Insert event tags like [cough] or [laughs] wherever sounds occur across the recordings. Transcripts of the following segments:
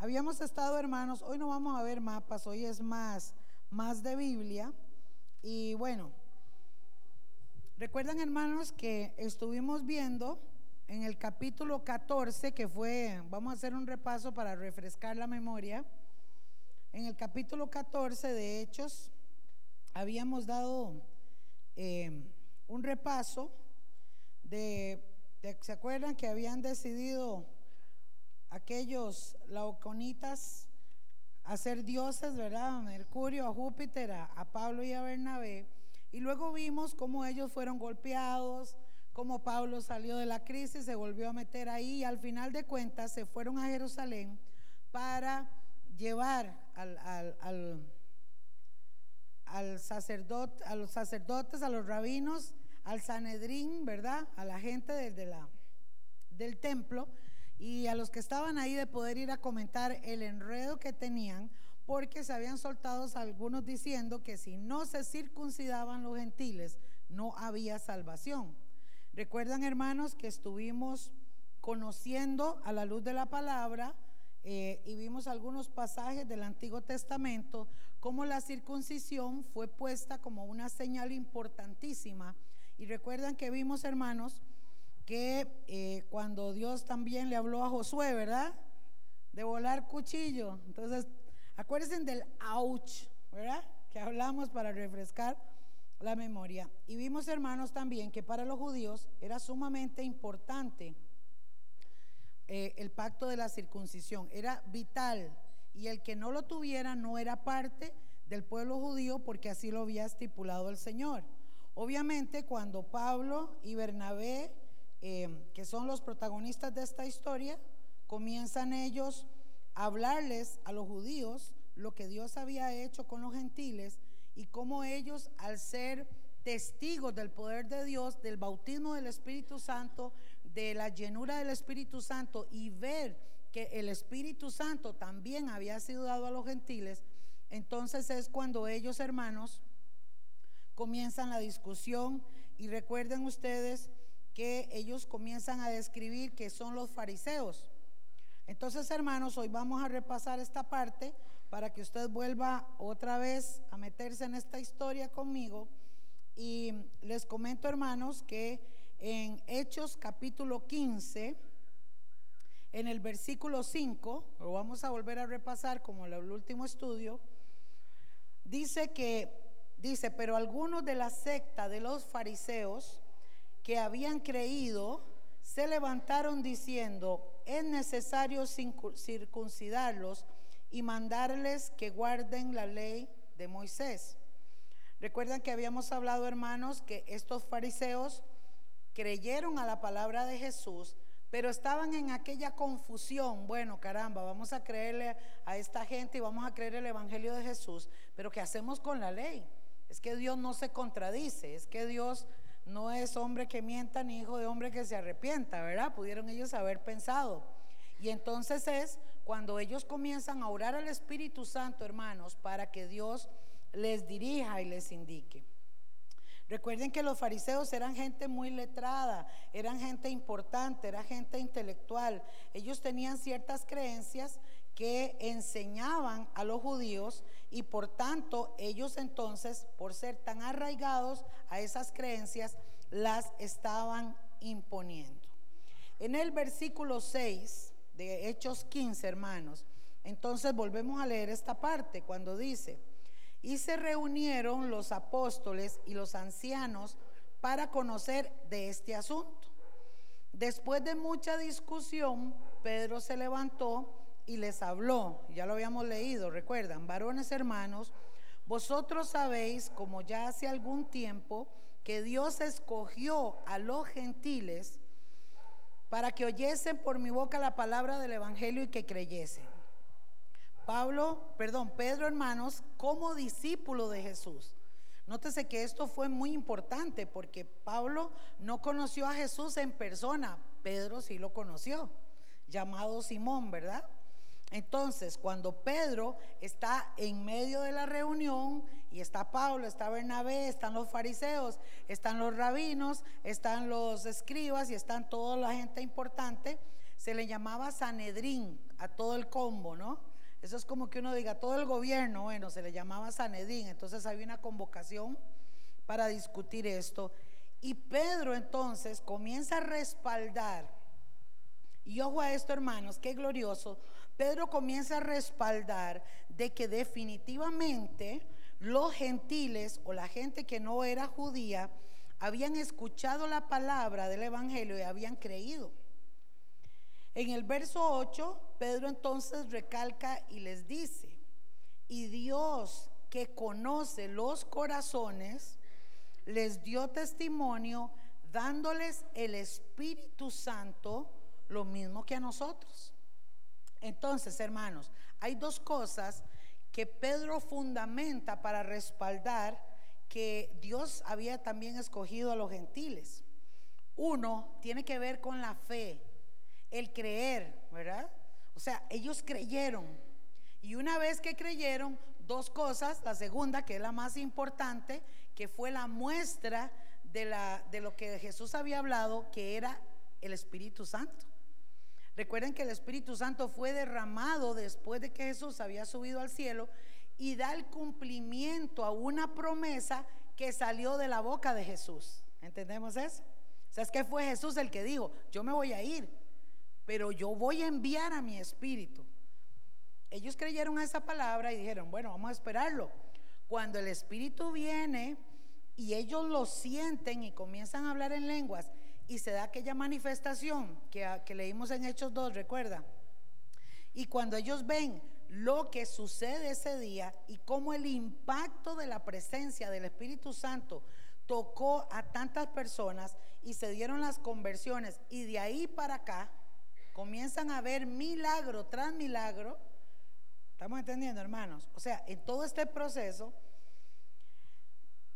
Habíamos estado, hermanos, hoy no vamos a ver mapas, hoy es más, más de Biblia. Y bueno, recuerdan, hermanos, que estuvimos viendo en el capítulo 14, que fue, vamos a hacer un repaso para refrescar la memoria. En el capítulo 14 de Hechos, habíamos dado eh, un repaso de, ¿se acuerdan que habían decidido aquellos laoconitas a ser dioses, ¿verdad? Mercurio, a Júpiter, a, Pablo y a Bernabé. Y luego vimos cómo ellos fueron golpeados, cómo Pablo salió de la crisis, se volvió a meter ahí y al final de cuentas se fueron a Jerusalén para llevar al, al, al, sacerdote, a los sacerdotes, a los rabinos, al Sanedrín, ¿verdad? A la gente la, del templo y a los que estaban ahí de poder ir a comentar el enredo que tenían, porque se habían soltado algunos diciendo que si no se circuncidaban los gentiles, no había salvación. Recuerdan, hermanos, que estuvimos conociendo a la luz de la palabra eh, y vimos algunos pasajes del Antiguo Testamento, cómo la circuncisión fue puesta como una señal importantísima. Y recuerdan que vimos, hermanos, que eh, cuando Dios también le habló a Josué, ¿verdad? De volar cuchillo. Entonces, acuérdense del ouch, ¿verdad? Que hablamos para refrescar la memoria. Y vimos, hermanos, también que para los judíos era sumamente importante eh, el pacto de la circuncisión. Era vital. Y el que no lo tuviera no era parte del pueblo judío porque así lo había estipulado el Señor. Obviamente, cuando Pablo y Bernabé Em, que son los protagonistas de esta historia, comienzan ellos a hablarles a los judíos lo que Dios había hecho con los gentiles y cómo ellos al ser testigos del poder de Dios, del bautismo del Espíritu Santo, de la llenura del Espíritu Santo y ver que el Espíritu Santo también había sido dado a los gentiles, entonces es cuando ellos, hermanos, comienzan la discusión y recuerden ustedes que ellos comienzan a describir que son los fariseos. Entonces, hermanos, hoy vamos a repasar esta parte para que usted vuelva otra vez a meterse en esta historia conmigo. Y les comento, hermanos, que en Hechos capítulo 15, en el versículo 5, lo vamos a volver a repasar como el último estudio, dice que, dice, pero algunos de la secta de los fariseos, que habían creído se levantaron diciendo, es necesario circuncidarlos y mandarles que guarden la ley de Moisés. Recuerdan que habíamos hablado, hermanos, que estos fariseos creyeron a la palabra de Jesús, pero estaban en aquella confusión. Bueno, caramba, vamos a creerle a esta gente y vamos a creer el Evangelio de Jesús, pero ¿qué hacemos con la ley? Es que Dios no se contradice, es que Dios no es hombre que mienta ni hijo de hombre que se arrepienta, ¿verdad? Pudieron ellos haber pensado. Y entonces es cuando ellos comienzan a orar al Espíritu Santo, hermanos, para que Dios les dirija y les indique. Recuerden que los fariseos eran gente muy letrada, eran gente importante, era gente intelectual. Ellos tenían ciertas creencias que enseñaban a los judíos y por tanto ellos entonces, por ser tan arraigados a esas creencias, las estaban imponiendo. En el versículo 6 de Hechos 15, hermanos, entonces volvemos a leer esta parte cuando dice, y se reunieron los apóstoles y los ancianos para conocer de este asunto. Después de mucha discusión, Pedro se levantó y les habló, ya lo habíamos leído, recuerdan, varones hermanos, vosotros sabéis, como ya hace algún tiempo, que Dios escogió a los gentiles para que oyesen por mi boca la palabra del Evangelio y que creyesen. Pablo, perdón, Pedro hermanos, como discípulo de Jesús. Nótese que esto fue muy importante porque Pablo no conoció a Jesús en persona, Pedro sí lo conoció, llamado Simón, ¿verdad? Entonces, cuando Pedro está en medio de la reunión y está Pablo, está Bernabé, están los fariseos, están los rabinos, están los escribas y están toda la gente importante, se le llamaba Sanedrín a todo el combo, ¿no? Eso es como que uno diga, todo el gobierno, bueno, se le llamaba Sanedrín. Entonces había una convocación para discutir esto. Y Pedro entonces comienza a respaldar. Y ojo a esto, hermanos, qué glorioso. Pedro comienza a respaldar de que definitivamente los gentiles o la gente que no era judía habían escuchado la palabra del Evangelio y habían creído. En el verso 8, Pedro entonces recalca y les dice, y Dios que conoce los corazones, les dio testimonio dándoles el Espíritu Santo, lo mismo que a nosotros. Entonces, hermanos, hay dos cosas que Pedro fundamenta para respaldar que Dios había también escogido a los gentiles. Uno tiene que ver con la fe, el creer, ¿verdad? O sea, ellos creyeron. Y una vez que creyeron, dos cosas. La segunda, que es la más importante, que fue la muestra de, de lo que Jesús había hablado, que era el Espíritu Santo. Recuerden que el Espíritu Santo fue derramado después de que Jesús había subido al cielo y da el cumplimiento a una promesa que salió de la boca de Jesús. ¿Entendemos eso? O es que fue Jesús el que dijo, yo me voy a ir, pero yo voy a enviar a mi espíritu. Ellos creyeron a esa palabra y dijeron, bueno, vamos a esperarlo. Cuando el espíritu viene y ellos lo sienten y comienzan a hablar en lenguas y se da aquella manifestación que, que leímos en Hechos 2, recuerda. Y cuando ellos ven lo que sucede ese día y cómo el impacto de la presencia del Espíritu Santo tocó a tantas personas y se dieron las conversiones y de ahí para acá comienzan a ver milagro tras milagro. ¿Estamos entendiendo, hermanos? O sea, en todo este proceso,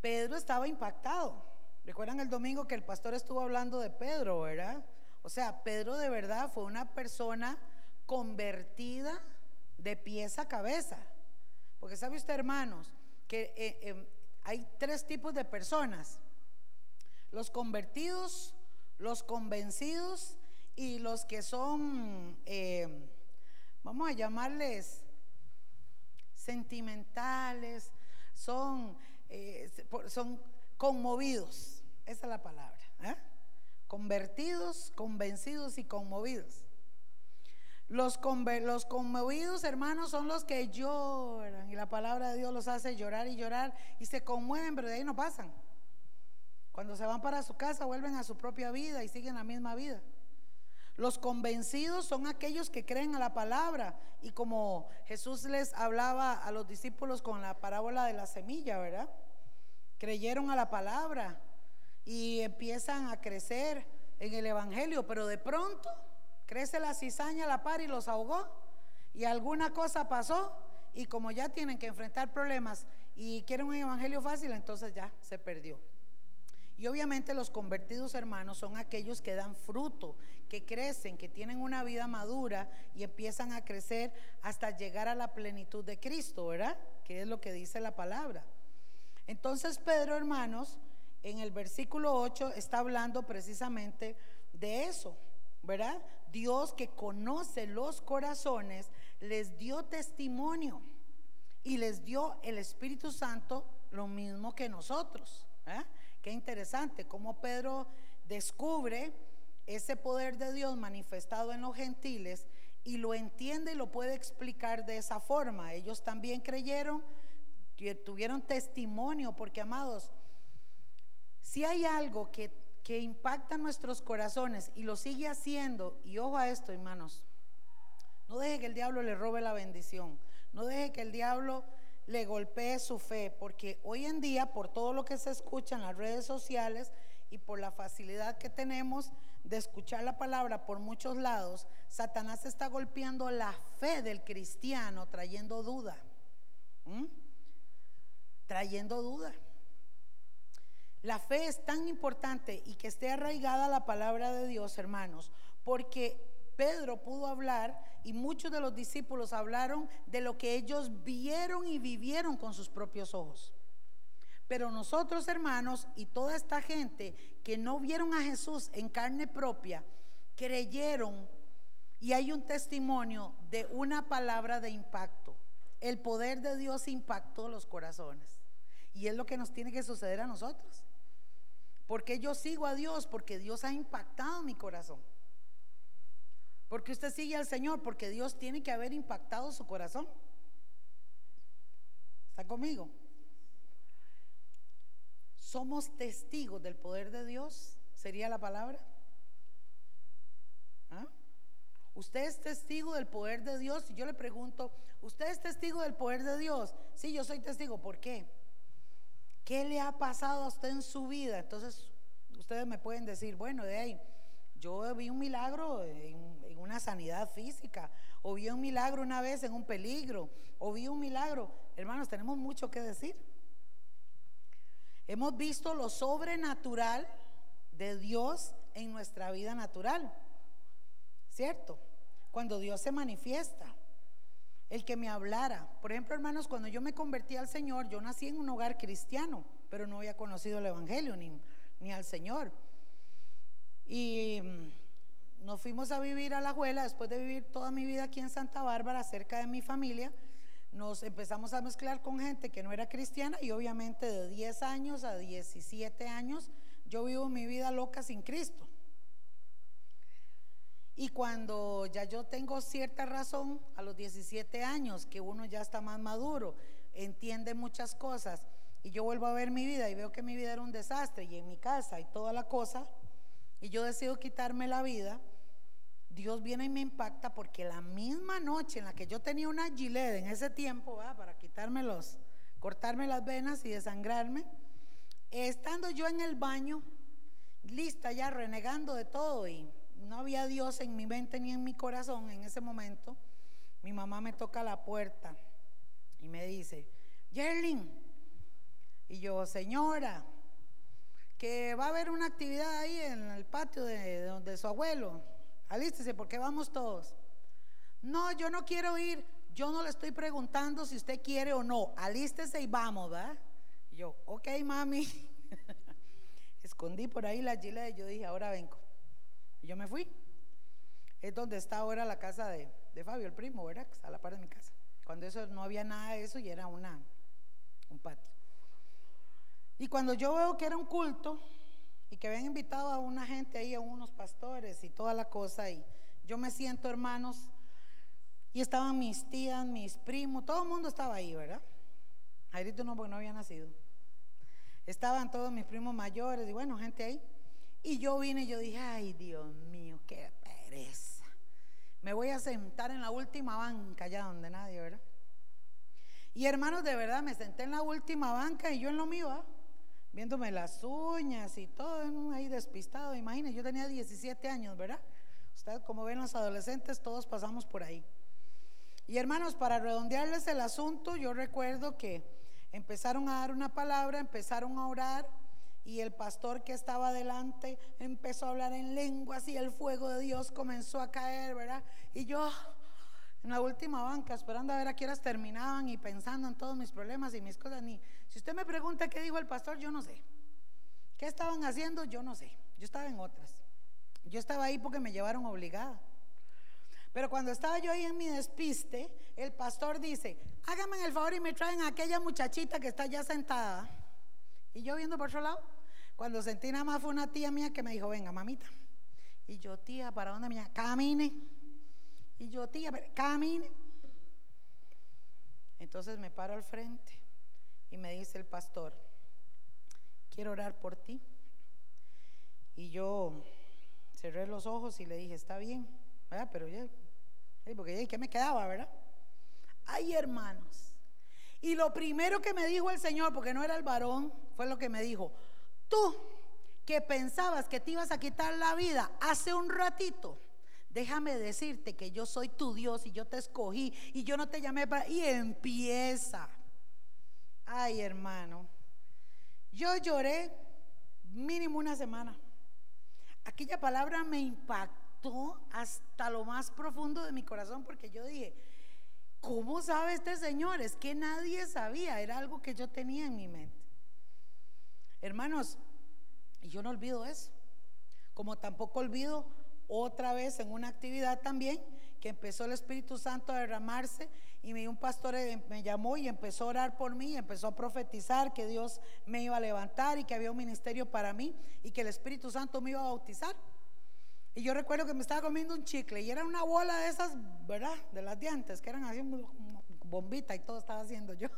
Pedro estaba impactado. Recuerdan el domingo que el pastor estuvo hablando de Pedro, ¿verdad? O sea, Pedro de verdad fue una persona convertida de pies a cabeza. Porque sabe usted, hermanos, que eh, em, hay tres tipos de personas. Los convertidos, los convencidos y los que son, em, vamos a llamarles sentimentales, son, eh, son conmovidos. Esa es la palabra. ¿eh? Convertidos, convencidos y conmovidos. Los, los conmovidos, hermanos, son los que lloran y la palabra de Dios los hace llorar y llorar y se conmueven, pero de ahí no pasan. Cuando se van para su casa vuelven a su propia vida y siguen la misma vida. Los convencidos son aquellos que creen a la palabra y como Jesús les hablaba a los discípulos con la parábola de la semilla, ¿verdad? Creyeron a la palabra y empiezan a crecer en el Evangelio, pero de pronto crece la cizaña la par y los ahogó. Y alguna cosa pasó y como ya tienen que enfrentar problemas y quieren un evangelio fácil, entonces ya se perdió. Y obviamente los convertidos hermanos son aquellos que dan fruto, que crecen, que tienen una vida madura y empiezan a crecer hasta llegar a la plenitud de Cristo, ¿verdad? Que es lo que dice la palabra. Entonces Pedro, hermanos, en el versículo 8 está hablando precisamente de eso, ¿verdad? Dios que conoce los corazones, les dio testimonio y les dio el Espíritu Santo lo mismo que nosotros. ¿eh? Qué interesante cómo Pedro descubre ese poder de Dios manifestado en los gentiles y lo entiende y lo puede explicar de esa forma. Ellos también creyeron, tuvieron testimonio, porque amados, si hay algo que que impacta nuestros corazones y lo sigue haciendo, y ojo a esto, hermanos, no deje que el diablo le robe la bendición, no deje que el diablo le golpee su fe, porque hoy en día, por todo lo que se escucha en las redes sociales y por la facilidad que tenemos de escuchar la palabra por muchos lados, Satanás está golpeando la fe del cristiano, trayendo duda, trayendo duda. La fe es tan importante y que esté arraigada la palabra de Dios, hermanos, porque Pedro pudo hablar y muchos de los discípulos hablaron de lo que ellos vieron y vivieron con sus propios ojos. Pero nosotros, hermanos, y toda esta gente que no vieron a Jesús en carne propia, creyeron y hay un testimonio de una palabra de impacto. El poder de Dios impactó los corazones. Y es lo que nos tiene que suceder a nosotros. Porque yo sigo a Dios, porque Dios ha impactado mi corazón. Porque usted sigue al Señor, porque Dios tiene que haber impactado su corazón. ¿Está conmigo? Somos testigos del poder de Dios, sería la palabra. ¿Ah? Usted es testigo del poder de Dios. Y yo le pregunto, ¿usted es testigo del poder de Dios? Sí, yo soy testigo. ¿Por qué? ¿Qué le ha pasado a usted en su vida? Entonces, ustedes me pueden decir, bueno, de ahí, yo vi un milagro en, una sanidad física, o vi un milagro una vez en un peligro, o vi un milagro. Hermanos, tenemos mucho que decir. Hemos visto lo sobrenatural de Dios en nuestra vida natural. ¿cierto? Cuando Dios se manifiesta, el que me hablara. Por ejemplo, hermanos, cuando yo me convertí al Señor, yo nací en un hogar cristiano, pero no había conocido el Evangelio ni, ni al Señor. Y mm, nos fuimos a vivir a la abuela, después de vivir toda mi vida aquí en Santa Bárbara, cerca de mi familia, nos empezamos a mezclar con gente que no era cristiana y obviamente de 10 años a 17 años yo vivo mi vida loca sin Cristo. Y cuando ya yo tengo cierta razón, a los 17 años, que uno ya está más maduro, entiende muchas cosas, y yo vuelvo a ver mi vida y veo que mi vida era un desastre, y en mi casa y toda la cosa, y yo decido quitarme la vida, Dios viene y me impacta porque la misma noche en la que yo tenía una gilet en ese tiempo, para quitarme los, cortarme las venas y desangrarme, estando yo en el baño, lista ya renegando de todo y no había Dios en mi mente ni en mi corazón en ese momento, mi mamá me toca la puerta y me dice, Yerlin, y yo, señora, que va a haber una actividad ahí en el patio de, donde su abuelo, alístese porque vamos todos. No, yo no quiero ir, yo no le estoy preguntando si usted quiere o no, alístese y vamos, ¿verdad? Y yo, ok, mami. [laughs] Escondí por ahí la gilet y yo dije, ahora vengo. Y yo me fui. Es donde está ahora la casa de, Fabio, el primo, ¿verdad? A la par de mi casa. Cuando eso no había nada de eso y era una, un patio. Y cuando yo veo que era un culto y que habían invitado a una gente ahí, a unos pastores y toda la cosa, y yo me siento, hermanos, y estaban mis tías, mis primos, todo el mundo estaba ahí, ¿verdad? Jairito no, porque no había nacido. Estaban todos mis primos mayores y bueno, gente ahí. Y yo vine y yo dije, ay Dios mío, qué pereza. Me voy a sentar en la última banca, allá donde nadie, ¿verdad? Y hermanos, de verdad, me senté en la última banca y yo en lo mío, ¿ah? viéndome las uñas y todo ahí despistado. Imagínense, yo tenía 17 años, ¿verdad? Ustedes, como ven, los adolescentes, todos pasamos por ahí. Y hermanos, para redondearles el asunto, yo recuerdo que empezaron a dar una palabra, empezaron a orar y el pastor que estaba adelante empezó a hablar en lenguas y el fuego de Dios comenzó a caer, ¿verdad? Y yo en la última banca esperando a ver a qué horas terminaban y pensando en todos mis problemas y mis cosas. Ni, si usted me pregunta qué dijo el pastor, yo no sé. ¿Qué estaban haciendo? Yo no sé. Yo estaba en otras. Yo estaba ahí porque me llevaron obligada. Pero cuando estaba yo ahí en mi despiste, el pastor dice, háganme el favor y me traen a aquella muchachita que está ya sentada. Y yo viendo por otro lado, cuando sentí nada más fue una tía mía que me dijo, venga, mamita. Y yo, tía, ¿para dónde mía? Camine. Y yo, tía, camine. Entonces me paro al frente y me dice el pastor, quiero orar por ti. Y yo cerré los ojos y le dije, está bien, ¿verdad? Pero ya, porque ¿qué me quedaba, verdad? Ay, hermanos, y lo primero que me dijo el Señor, porque no era el varón, fue lo que me dijo, tú que pensabas que te ibas a quitar la vida hace un ratito, déjame decirte que yo soy tu Dios y yo te escogí y yo no te llamé para... Y empieza. Ay, hermano, yo lloré mínimo una semana. Aquella palabra me impactó hasta lo más profundo de mi corazón porque yo dije, ¿Cómo sabe este señor? Es que nadie sabía, era algo que yo tenía en mi mente. Hermanos, yo no olvido eso, como tampoco olvido otra vez en una actividad también que empezó el Espíritu Santo a derramarse y un pastor eh, me llamó y empezó a orar por mí, empezó a profetizar que Dios me iba a levantar y que había un ministerio para mí y que el Espíritu Santo me iba a bautizar. Y yo recuerdo que me estaba comiendo un chicle y era una bola de esas, ¿verdad? De las dientes, que eran así bombita y todo estaba haciendo yo.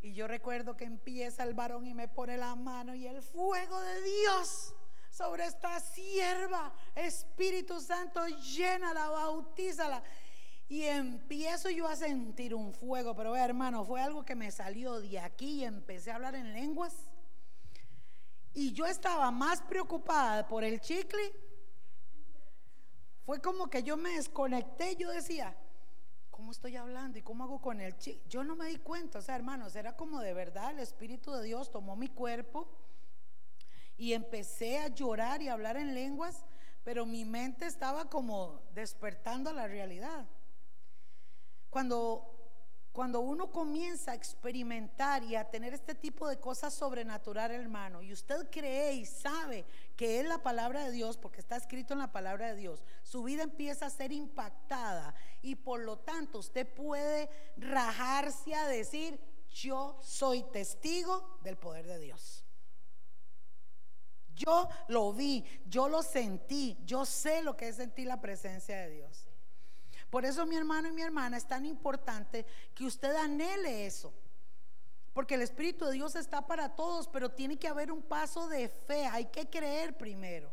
Y yo recuerdo que empieza el varón y me pone la mano y el fuego de Dios sobre esta sierva, Espíritu Santo, llénala, bautízala. Y empiezo yo a sentir un fuego, pero hermano, fue algo que me salió de aquí y empecé a hablar en lenguas. Y yo estaba más preocupada por el chicle. Fue como que yo me desconecté, yo decía, ¿cómo estoy hablando y cómo hago con el chicle? Yo no me di cuenta, o sea, hermanos, era como de verdad el Espíritu de Dios tomó mi cuerpo y empecé a llorar y hablar en lenguas, pero mi mente estaba como despertando a la realidad. Cuando, cuando uno comienza a experimentar y a tener este tipo de cosas sobrenaturales, hermano, y usted cree y sabe que es la palabra de Dios, porque está escrito en la palabra de Dios, su vida empieza a ser impactada y por lo tanto usted puede rajarse a decir, yo soy testigo del poder de Dios. Yo lo vi, yo lo sentí, yo sé lo que es sentir la presencia de Dios. Por eso mi hermano y mi hermana es tan importante que usted anhele eso. Porque el Espíritu de Dios está para todos, pero tiene que haber un paso de fe, hay que creer primero.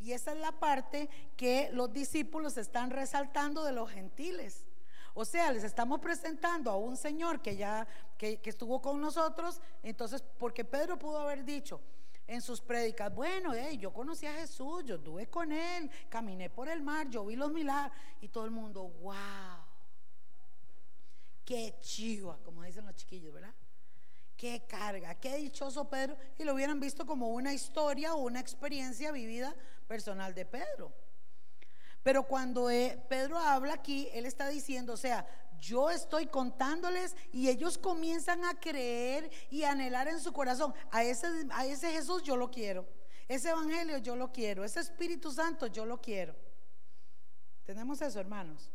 Y esa es la parte que los discípulos están resaltando de los gentiles. O sea, les estamos presentando a un Señor que ya que, que estuvo con nosotros. Entonces, porque Pedro pudo haber dicho, en sus prédicas, bueno, yo conocí a Jesús, yo estuve con él, caminé por el mar, yo vi los milagros y todo el mundo, wow, qué chiva, como dicen los chiquillos, ¿verdad? Qué carga, qué dichoso Pedro, y lo hubieran visto como una historia o una experiencia vivida personal de Pedro. Pero cuando eh, Pedro habla aquí, él está diciendo, o sea, yo estoy contándoles y ellos comienzan a creer y anhelar en su corazón. A ese, a ese Jesús yo lo quiero. Ese Evangelio yo lo quiero. Ese Espíritu Santo yo lo quiero. ¿Tenemos eso, hermanos?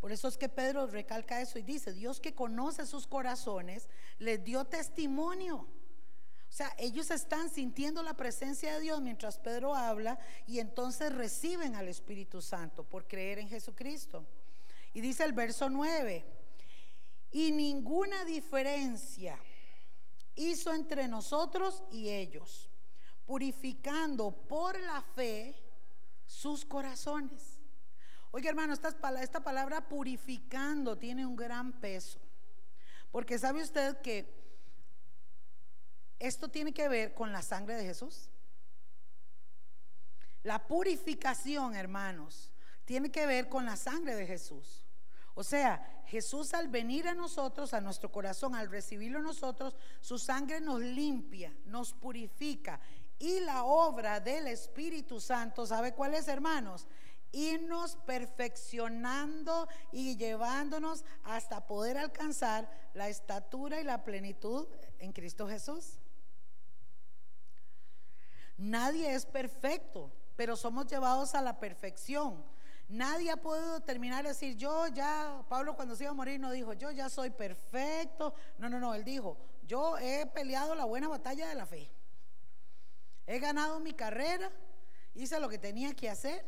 Por eso es que Pedro recalca eso y dice, Dios que conoce sus corazones, les dio testimonio. O sea, ellos están sintiendo la presencia de Dios mientras Pedro habla y entonces reciben al Espíritu Santo por creer en Jesucristo. Y dice el verso 9, y ninguna diferencia hizo entre nosotros y ellos, purificando por la fe sus corazones. Oye hermano, esta, esta palabra purificando tiene un gran peso, porque sabe usted que esto tiene que ver con la sangre de Jesús. La purificación, hermanos, tiene que ver con la sangre de Jesús. O sea, Jesús al venir a nosotros, a nuestro corazón, al recibirlo nosotros, su sangre nos limpia, nos purifica. Y la obra del Espíritu Santo, ¿sabe cuál es, hermanos? Irnos perfeccionando y llevándonos hasta poder alcanzar la estatura y la plenitud en Cristo Jesús. Nadie es perfecto, pero somos llevados a la perfección. Nadie ha podido terminar de decir, yo ya, Pablo cuando se iba a morir no dijo, yo ya soy perfecto. No, no, no, él dijo, yo he peleado la buena batalla de la fe. He ganado mi carrera, hice lo que tenía que hacer,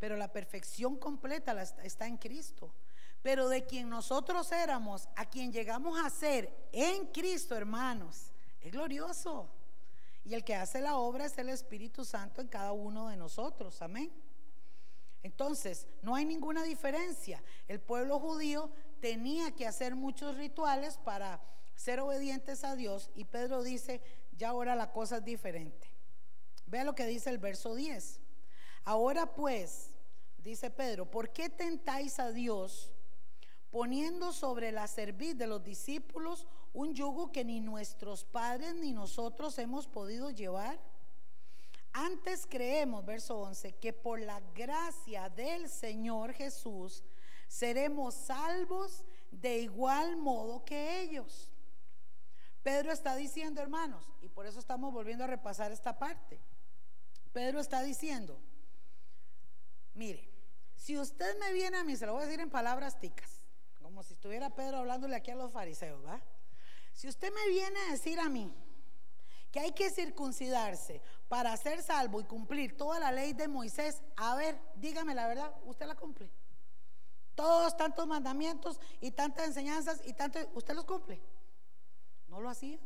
pero la perfección completa está en Cristo. Pero de quien nosotros éramos, a quien llegamos a ser en Cristo, hermanos, es glorioso. Y el que hace la obra es el Espíritu Santo en cada uno de nosotros. Amén. Entonces, no hay ninguna diferencia. El pueblo judío tenía que hacer muchos rituales para ser obedientes a Dios y Pedro dice, ya ahora la cosa es diferente. Vea lo que dice el verso 10. Ahora pues, dice Pedro, ¿por qué tentáis a Dios poniendo sobre la cerviz de los discípulos un yugo que ni nuestros padres ni nosotros hemos podido llevar? Antes creemos, verso 11, que por la gracia del Señor Jesús seremos salvos de igual modo que ellos. Pedro está diciendo, hermanos, y por eso estamos volviendo a repasar esta parte. Pedro está diciendo, Mire, si usted me viene a mí, se lo voy a decir en palabras ticas, como si estuviera Pedro hablándole aquí a los fariseos, ¿va? Si usted me viene a decir a mí que hay que circuncidarse para ser salvo y cumplir toda la ley de Moisés, a ver, dígame la verdad, usted la cumple. Todos tantos mandamientos y tantas enseñanzas y tanto, usted los cumple. No lo hacía.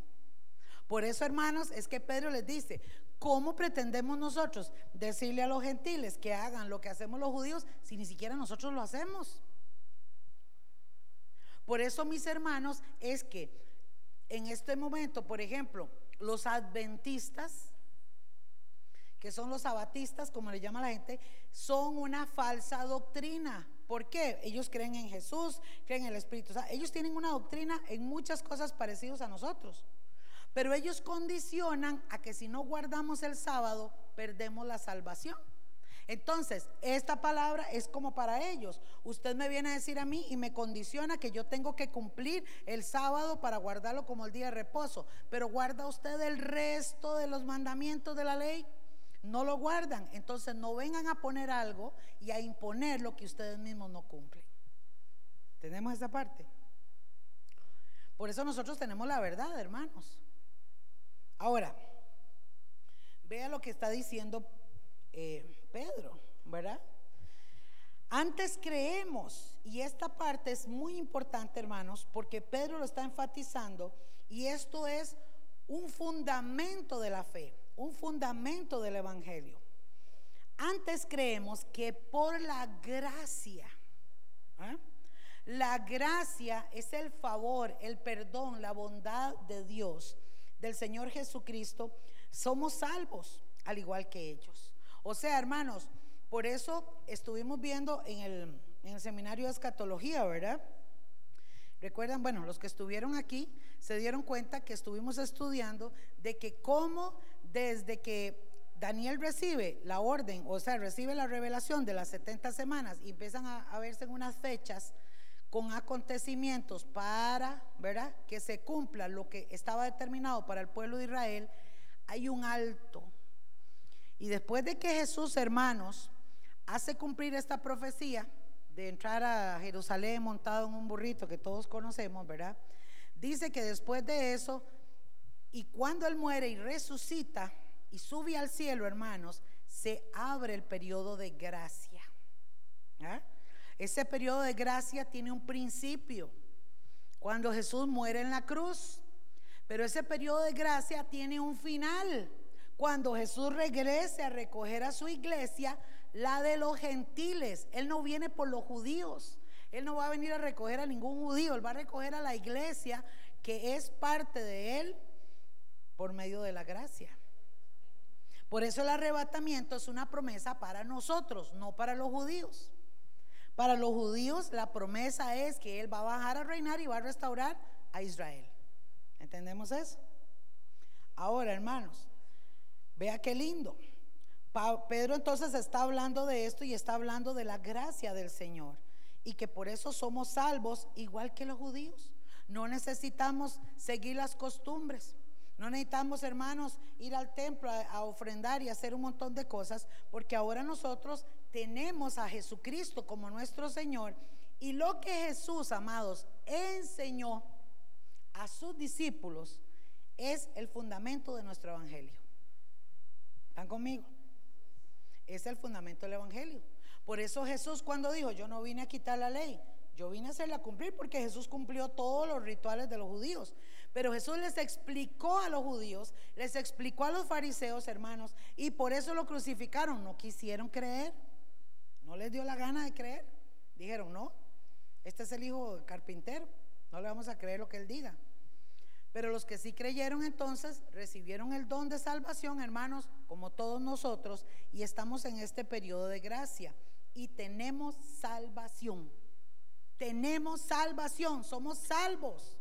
Por eso, hermanos, es que Pedro les dice, ¿cómo pretendemos nosotros decirle a los gentiles que hagan lo que hacemos los judíos si ni siquiera nosotros lo hacemos? Por eso, mis hermanos, es que en este momento, por ejemplo, los adventistas, que son los sabatistas, como le llama la gente, son una falsa doctrina. ¿Por qué? Ellos creen en Jesús, creen en el Espíritu. O ellos tienen una doctrina en muchas cosas parecidas a nosotros. Pero ellos condicionan a que si no guardamos el sábado, perdemos la salvación. Entonces, esta palabra es como para ellos. Usted me viene a decir a mí y me condiciona que yo tengo que cumplir el sábado para guardarlo como el día de reposo. Pero guarda usted el resto de los mandamientos de la ley. No lo guardan. Entonces, no vengan a poner algo y a imponer lo que ustedes mismos no cumplen. ¿Tenemos esa parte? Por eso nosotros tenemos la verdad, hermanos. Ahora, vea lo que está diciendo eh, Pedro, ¿verdad? Antes creemos, y esta parte es muy importante, hermanos, porque Pedro lo está enfatizando, y esto es un fundamento de la fe, un fundamento del Evangelio. Antes creemos que por la gracia, ¿eh? la gracia es el favor, el perdón, la bondad de Dios del Señor Jesucristo, somos salvos, al igual que ellos. O sea, hermanos, por eso estuvimos viendo en el, en el seminario de escatología, ¿verdad? Recuerdan, bueno, los que estuvieron aquí se dieron cuenta que estuvimos estudiando de que cómo desde que Daniel recibe la orden, o sea, recibe la revelación de las 70 semanas y empiezan a, a verse unas fechas, con acontecimientos para, ¿verdad? Que se cumpla lo que estaba determinado para el pueblo de Israel, hay un alto. Y después de que Jesús, hermanos, hace cumplir esta profecía de entrar a Jerusalén montado en un burrito que todos conocemos, ¿verdad? Dice que después de eso, y cuando Él muere y resucita y sube al cielo, hermanos, se abre el periodo de gracia. ¿Ah? Ese periodo de gracia tiene un principio, cuando Jesús muere en la cruz, pero ese periodo de gracia tiene un final, cuando Jesús regrese a recoger a su iglesia, la de los gentiles. Él no viene por los judíos, Él no va a venir a recoger a ningún judío, Él va a recoger a la iglesia que es parte de Él por medio de la gracia. Por eso el arrebatamiento es una promesa para nosotros, no para los judíos. Para los judíos la promesa es que Él va a bajar a reinar y va a restaurar a Israel. ¿Entendemos eso? Ahora, hermanos, vea qué lindo. Pedro entonces está hablando de esto y está hablando de la gracia del Señor y que por eso somos salvos igual que los judíos. No necesitamos seguir las costumbres. No necesitamos, hermanos, ir al templo a, ofrendar y hacer un montón de cosas, porque ahora nosotros tenemos a Jesucristo como nuestro Señor. Y lo que Jesús, amados, enseñó a sus discípulos es el fundamento de nuestro Evangelio. ¿Están conmigo? Es el fundamento del Evangelio. Por eso Jesús cuando dijo, yo no vine a quitar la ley, yo vine a hacerla cumplir porque Jesús cumplió todos los rituales de los judíos. Pero Jesús les explicó a los judíos, les explicó a los fariseos, hermanos, y por eso lo crucificaron. No quisieron creer. No les dio la gana de creer. Dijeron, no, este es el hijo del carpintero. No le vamos a creer lo que él diga. Pero los que sí creyeron entonces recibieron el don de salvación, hermanos, como todos nosotros, y estamos en este periodo de gracia. Y tenemos salvación tenemos salvación, somos salvos.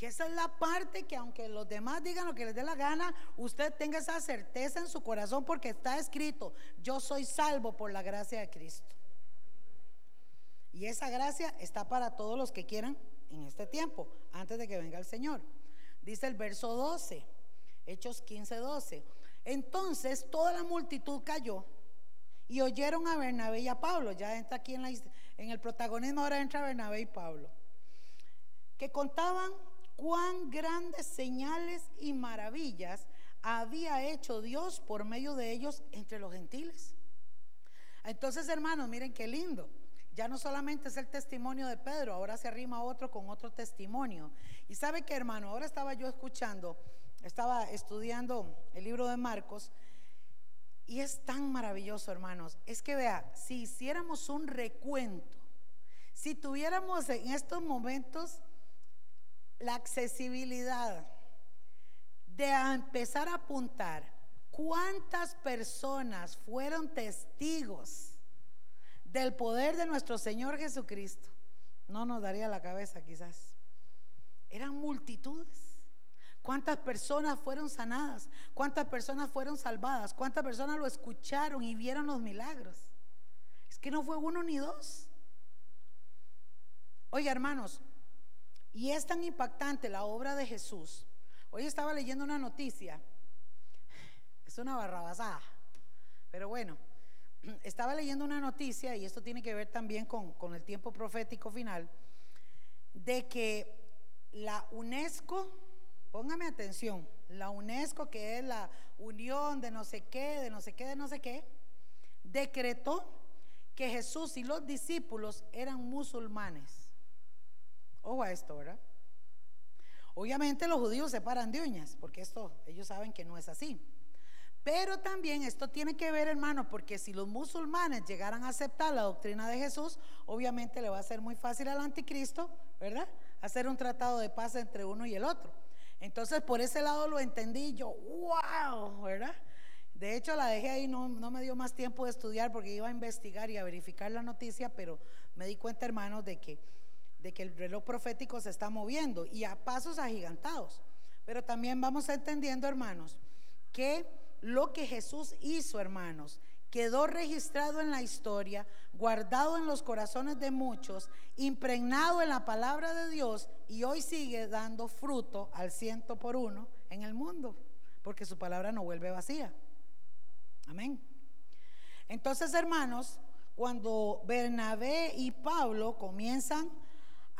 Que esa es la parte que aunque los demás digan lo que les dé la gana, usted tenga esa certeza en su corazón porque está escrito, yo soy salvo por la gracia de Cristo. Y esa gracia está para todos los que quieran en este tiempo, antes de que venga el Señor. Dice el verso 12, Hechos 15, 12. Entonces toda la multitud cayó y oyeron a Bernabé y a Pablo. Ya entra aquí en, en el protagonismo, ahora entra Bernabé y Pablo. Que contaban cuán grandes señales y maravillas había hecho Dios por medio de ellos entre los gentiles. Entonces, hermanos, miren qué lindo. Ya no solamente es el testimonio de Pedro, ahora se arrima otro con otro testimonio. Y sabe que, hermano, ahora estaba yo escuchando, estaba estudiando el libro de Marcos y es tan maravilloso, hermanos. Es que vea, si hiciéramos un recuento, si tuviéramos en estos momentos la accesibilidad de empezar a apuntar cuántas personas fueron testigos del poder de nuestro Señor Jesucristo, no nos daría la cabeza quizás. Eran multitudes. ¿Cuántas personas fueron sanadas? ¿Cuántas personas fueron salvadas? ¿Cuántas personas lo escucharon y vieron los milagros? Es que no fue uno ni dos. Oiga, hermanos, y es tan impactante la obra de Jesús. Hoy estaba leyendo una noticia. Es una barrabasada. Pero bueno, [clears throat] estaba leyendo una noticia, y esto tiene que ver también con, con el tiempo profético final, de que la UNESCO Póngame atención, la UNESCO, que es la unión de no sé qué, de no sé qué, de no sé qué, decretó que Jesús y los discípulos eran musulmanes. Ojo a esto, ¿verdad? Obviamente los judíos se paran de uñas, porque esto ellos saben que no es así. Pero también esto tiene que ver, hermano, porque si los musulmanes llegaran a aceptar la doctrina de Jesús, obviamente le va a ser muy fácil al anticristo, ¿verdad? Hacer un tratado de paz entre uno y el otro. Entonces por ese lado lo entendí yo, wow, ¿verdad? De hecho la dejé ahí, no, no, me dio más tiempo de estudiar porque iba a investigar y a verificar la noticia, pero me di cuenta, hermanos, de que, de que el reloj profético se está moviendo y a pasos agigantados. Pero también vamos entendiendo, hermanos, que lo que Jesús hizo, hermanos, quedó registrado en la historia, guardado en los corazones de muchos, impregnado en la palabra de Dios y hoy sigue dando fruto al ciento por uno en el mundo, porque su palabra no vuelve vacía. Amén. Entonces, hermanos, cuando Bernabé y Pablo comienzan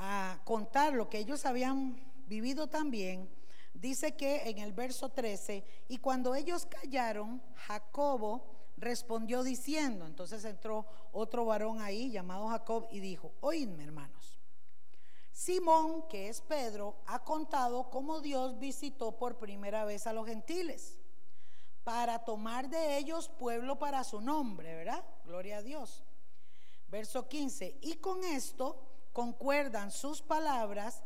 a contar lo que ellos habían vivido también, dice que en el verso 13, y cuando ellos callaron, Jacobo, respondió diciendo, entonces entró otro varón ahí llamado Jacob y dijo, oídme hermanos, Simón, que es Pedro, ha contado cómo Dios visitó por primera vez a los gentiles para tomar de ellos pueblo para su nombre, ¿verdad? Gloria a Dios. Verso 15, y con esto concuerdan sus palabras,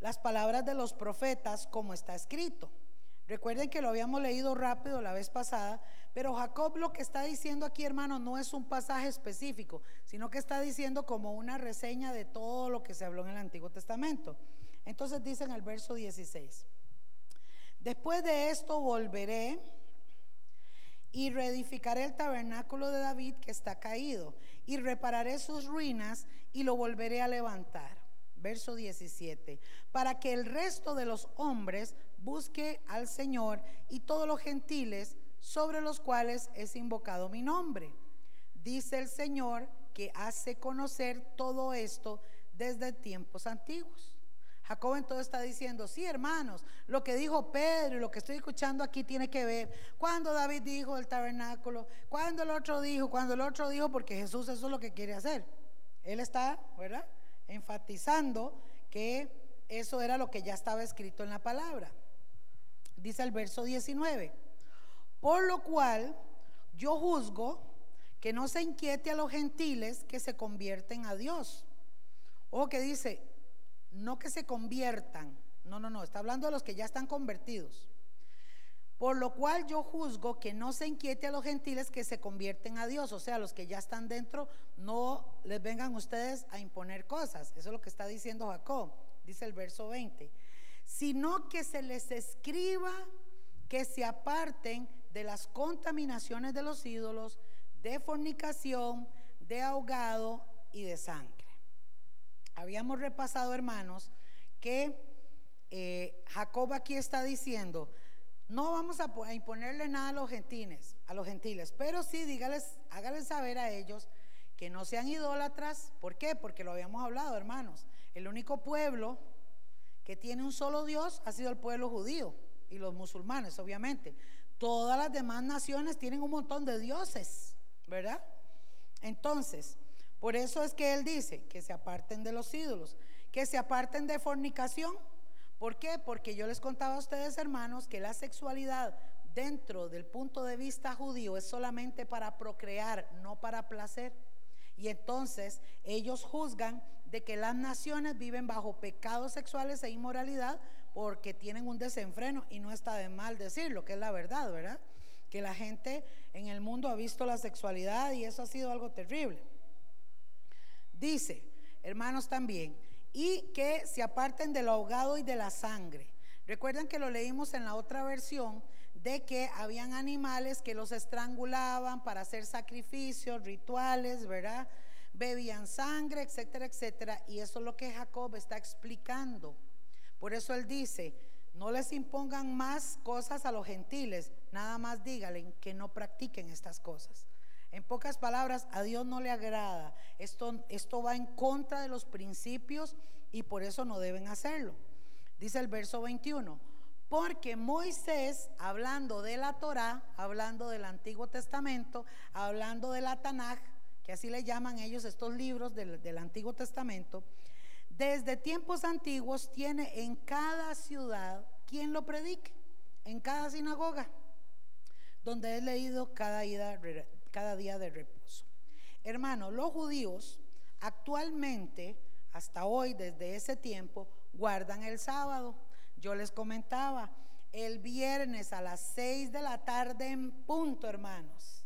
las palabras de los profetas, como está escrito. Recuerden que lo habíamos leído rápido la vez pasada, pero Jacob lo que está diciendo aquí, hermano, no es un pasaje específico, sino que está diciendo como una reseña de todo lo que se habló en el Antiguo Testamento. Entonces dice en el verso 16, después de esto volveré y reedificaré el tabernáculo de David que está caído y repararé sus ruinas y lo volveré a levantar. Verso 17, para que el resto de los hombres busque al Señor y todos los gentiles sobre los cuales es invocado mi nombre. Dice el Señor que hace conocer todo esto desde tiempos antiguos. Jacob entonces está diciendo, sí hermanos, lo que dijo Pedro y lo que estoy escuchando aquí tiene que ver. Cuando David dijo el tabernáculo, cuando el otro dijo, cuando el otro dijo, porque Jesús eso es lo que quiere hacer. Él está, ¿verdad? Enfatizando que eso era lo que ya estaba escrito en la palabra. Dice el verso 19. Por lo cual yo juzgo que no se inquiete a los gentiles que se convierten a Dios. O que dice, no que se conviertan. No, no, no, está hablando de los que ya están convertidos. Por lo cual yo juzgo que no se inquiete a los gentiles que se convierten a Dios, o sea, los que ya están dentro, no les vengan ustedes a imponer cosas. Eso es lo que está diciendo Jacob, dice el verso 20. Sino que se les escriba que se aparten de las contaminaciones de los ídolos, de fornicación, de ahogado y de sangre. Habíamos repasado, hermanos, que eh, Jacob aquí está diciendo, No vamos a, imponerle nada a los gentiles, a los gentiles, pero sí dígales, hágales saber a ellos que no sean idólatras. ¿Por qué? Porque lo habíamos hablado, hermanos. El único pueblo que tiene un solo Dios ha sido el pueblo judío y los musulmanes, obviamente. Todas las demás naciones tienen un montón de dioses, ¿verdad? Entonces, por eso es que él dice que se aparten de los ídolos, que se aparten de fornicación. ¿Por qué? Porque yo les contaba a ustedes, hermanos, que la sexualidad dentro del punto de vista judío es solamente para procrear, no para placer. Y entonces ellos juzgan de que las naciones viven bajo pecados sexuales e inmoralidad porque tienen un desenfreno y no está de mal decirlo, que es la verdad, ¿verdad? Que la gente en el mundo ha visto la sexualidad y eso ha sido algo terrible. Dice, hermanos también, y que se aparten del ahogado y de la sangre. Recuerdan que lo leímos en la otra versión de que habían animales que los estrangulaban para hacer sacrificios, rituales, ¿verdad? Bebían sangre, etcétera, etcétera. Y eso es lo que Jacob está explicando. Por eso él dice, no les impongan más cosas a los gentiles, nada más díganle que no practiquen estas cosas. En pocas palabras, a Dios no le agrada. Esto, esto va en contra de los principios y por eso no deben hacerlo. Dice el verso 21, porque Moisés, hablando de la Torá, hablando del Antiguo Testamento, hablando de la Tanaj, que así le llaman ellos estos libros del, del Antiguo Testamento, desde tiempos antiguos tiene en cada ciudad quien lo predique, en cada sinagoga, donde es leído cada día, cada día de reposo. Hermano, los judíos actualmente, hasta hoy, desde ese tiempo, guardan el sábado. Yo les comentaba, el viernes a las seis de la tarde en punto, hermanos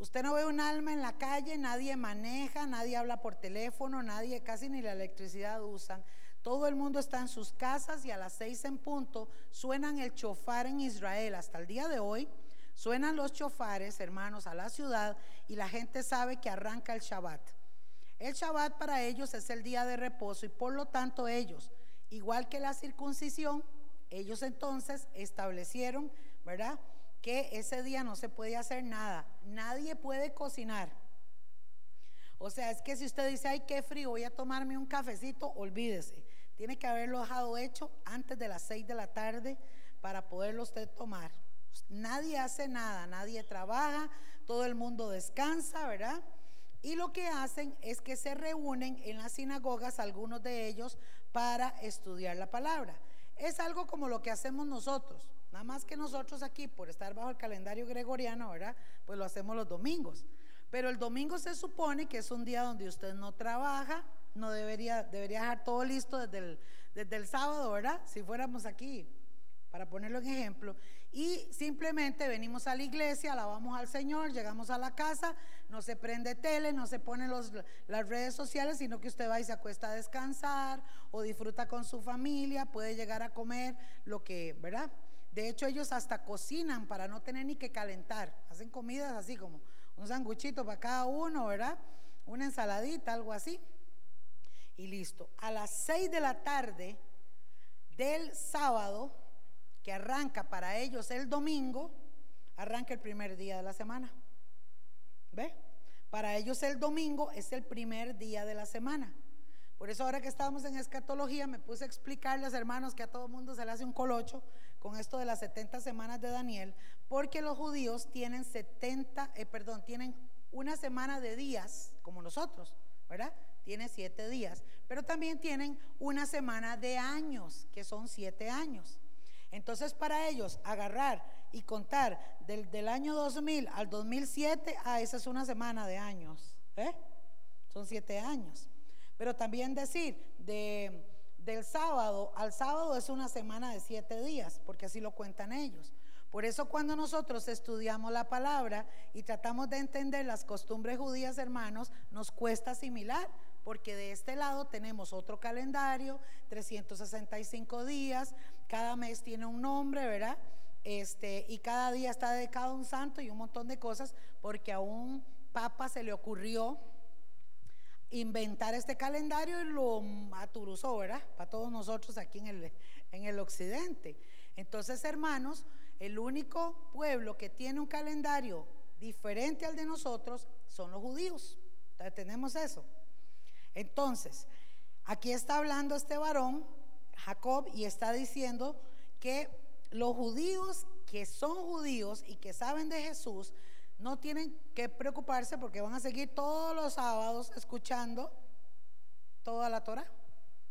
Usted no ve un alma en la calle, nadie maneja, nadie habla por teléfono, nadie casi ni la electricidad usan. Todo el mundo está en sus casas y a las seis en punto suenan el chofar en Israel. Hasta el día de hoy suenan los chofares, hermanos, a la ciudad y la gente sabe que arranca el Shabbat. El Shabbat para ellos es el día de reposo y por lo tanto ellos, igual que la circuncisión, ellos entonces establecieron, ¿verdad? que ese día no se puede hacer nada. Nadie puede cocinar. O sea, es que si usted dice, ay, qué frío, voy a tomarme un cafecito, olvídese. Tiene que haberlo dejado hecho antes de las seis de la tarde para poderlo usted tomar. Nadie hace nada, nadie trabaja, todo el mundo descansa, ¿verdad? Y lo que hacen es que se reúnen en las sinagogas, algunos de ellos, para estudiar la palabra. Es algo como lo que hacemos nosotros. Nada más que nosotros aquí, por estar bajo el calendario gregoriano, ¿verdad? Pues lo hacemos los domingos. Pero el domingo se supone que es un día donde usted no trabaja, no debería, debería dejar todo listo desde el, desde el sábado, ¿verdad? Si fuéramos aquí, para ponerlo en ejemplo. Y simplemente venimos a la iglesia, alabamos al Señor, llegamos a la casa, no se prende tele, no se ponen las redes sociales, sino que usted va y se acuesta a descansar o disfruta con su familia, puede llegar a comer lo que, ¿verdad? De hecho, ellos hasta cocinan para no tener ni que calentar. Hacen comidas así como un sanguchito para cada uno, ¿verdad? Una ensaladita, algo así. Y listo. A las seis de la tarde del sábado, que arranca para ellos el domingo, arranca el primer día de la semana. ¿Ve? Para ellos el domingo es el primer día de la semana. Por eso ahora que estábamos en escatología me puse a explicarles, hermanos, que a todo mundo se le hace un colocho con esto de las 70 semanas de Daniel, porque los judíos tienen 70, eh, perdón, tienen una semana de días, como nosotros, ¿verdad? Tiene siete días, pero también tienen una semana de años, que son siete años. Entonces, para ellos, agarrar y contar del, del año 2000 al 2007, ah, esa es una semana de años, ¿eh? Son siete años. Pero también decir, de, del sábado al sábado es una semana de siete días, porque así lo cuentan ellos. Por eso cuando nosotros estudiamos la palabra y tratamos de entender las costumbres judías, hermanos, nos cuesta asimilar, porque de este lado tenemos otro calendario, 365 días, cada mes tiene un nombre, ¿verdad? Este, y cada día está dedicado a un santo y un montón de cosas, porque a un papa se le ocurrió inventar este calendario y lo aturuzó, ¿verdad? Para todos nosotros aquí en el, en el occidente. Entonces, hermanos, el único pueblo que tiene un calendario diferente al de nosotros son los judíos. Tenemos eso. Entonces, aquí está hablando este varón, Jacob, y está diciendo que los judíos que son judíos y que saben de Jesús no tienen que preocuparse porque van a seguir todos los sábados escuchando toda la Torah,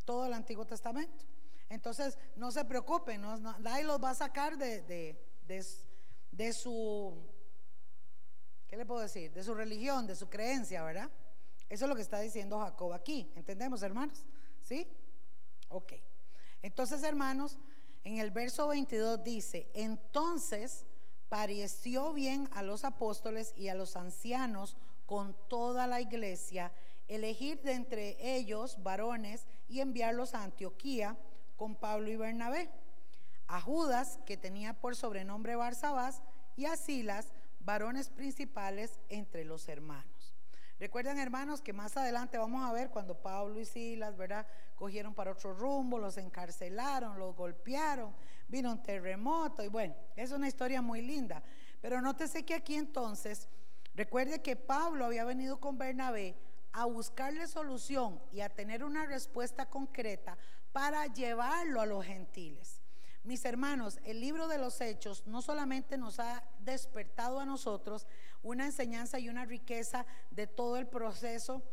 todo el Antiguo Testamento. Entonces, no se preocupen, nadie los va a sacar de, de, su, ¿qué le puedo decir? De su religión, de su creencia, ¿verdad? Eso es lo que está diciendo Jacob aquí. ¿Entendemos, hermanos? ¿Sí? Ok. Entonces, hermanos, en el verso 22 dice, entonces pareció bien a los apóstoles y a los ancianos con toda la iglesia elegir de entre ellos varones y enviarlos a Antioquía con Pablo y Bernabé, a Judas, que tenía por sobrenombre Barsabás, y a Silas, varones principales entre los hermanos. Recuerden, hermanos, que más adelante vamos a ver cuando Pablo y Silas, ¿verdad? Cogieron para otro rumbo, los encarcelaron, los golpearon, vino un terremoto y bueno, es una historia muy linda. Pero nótese que aquí entonces, recuerde que Pablo había venido con Bernabé a buscarle solución y a tener una respuesta concreta para llevarlo a los gentiles. Mis hermanos, el libro de los hechos no solamente nos ha despertado a nosotros una enseñanza y una riqueza de todo el proceso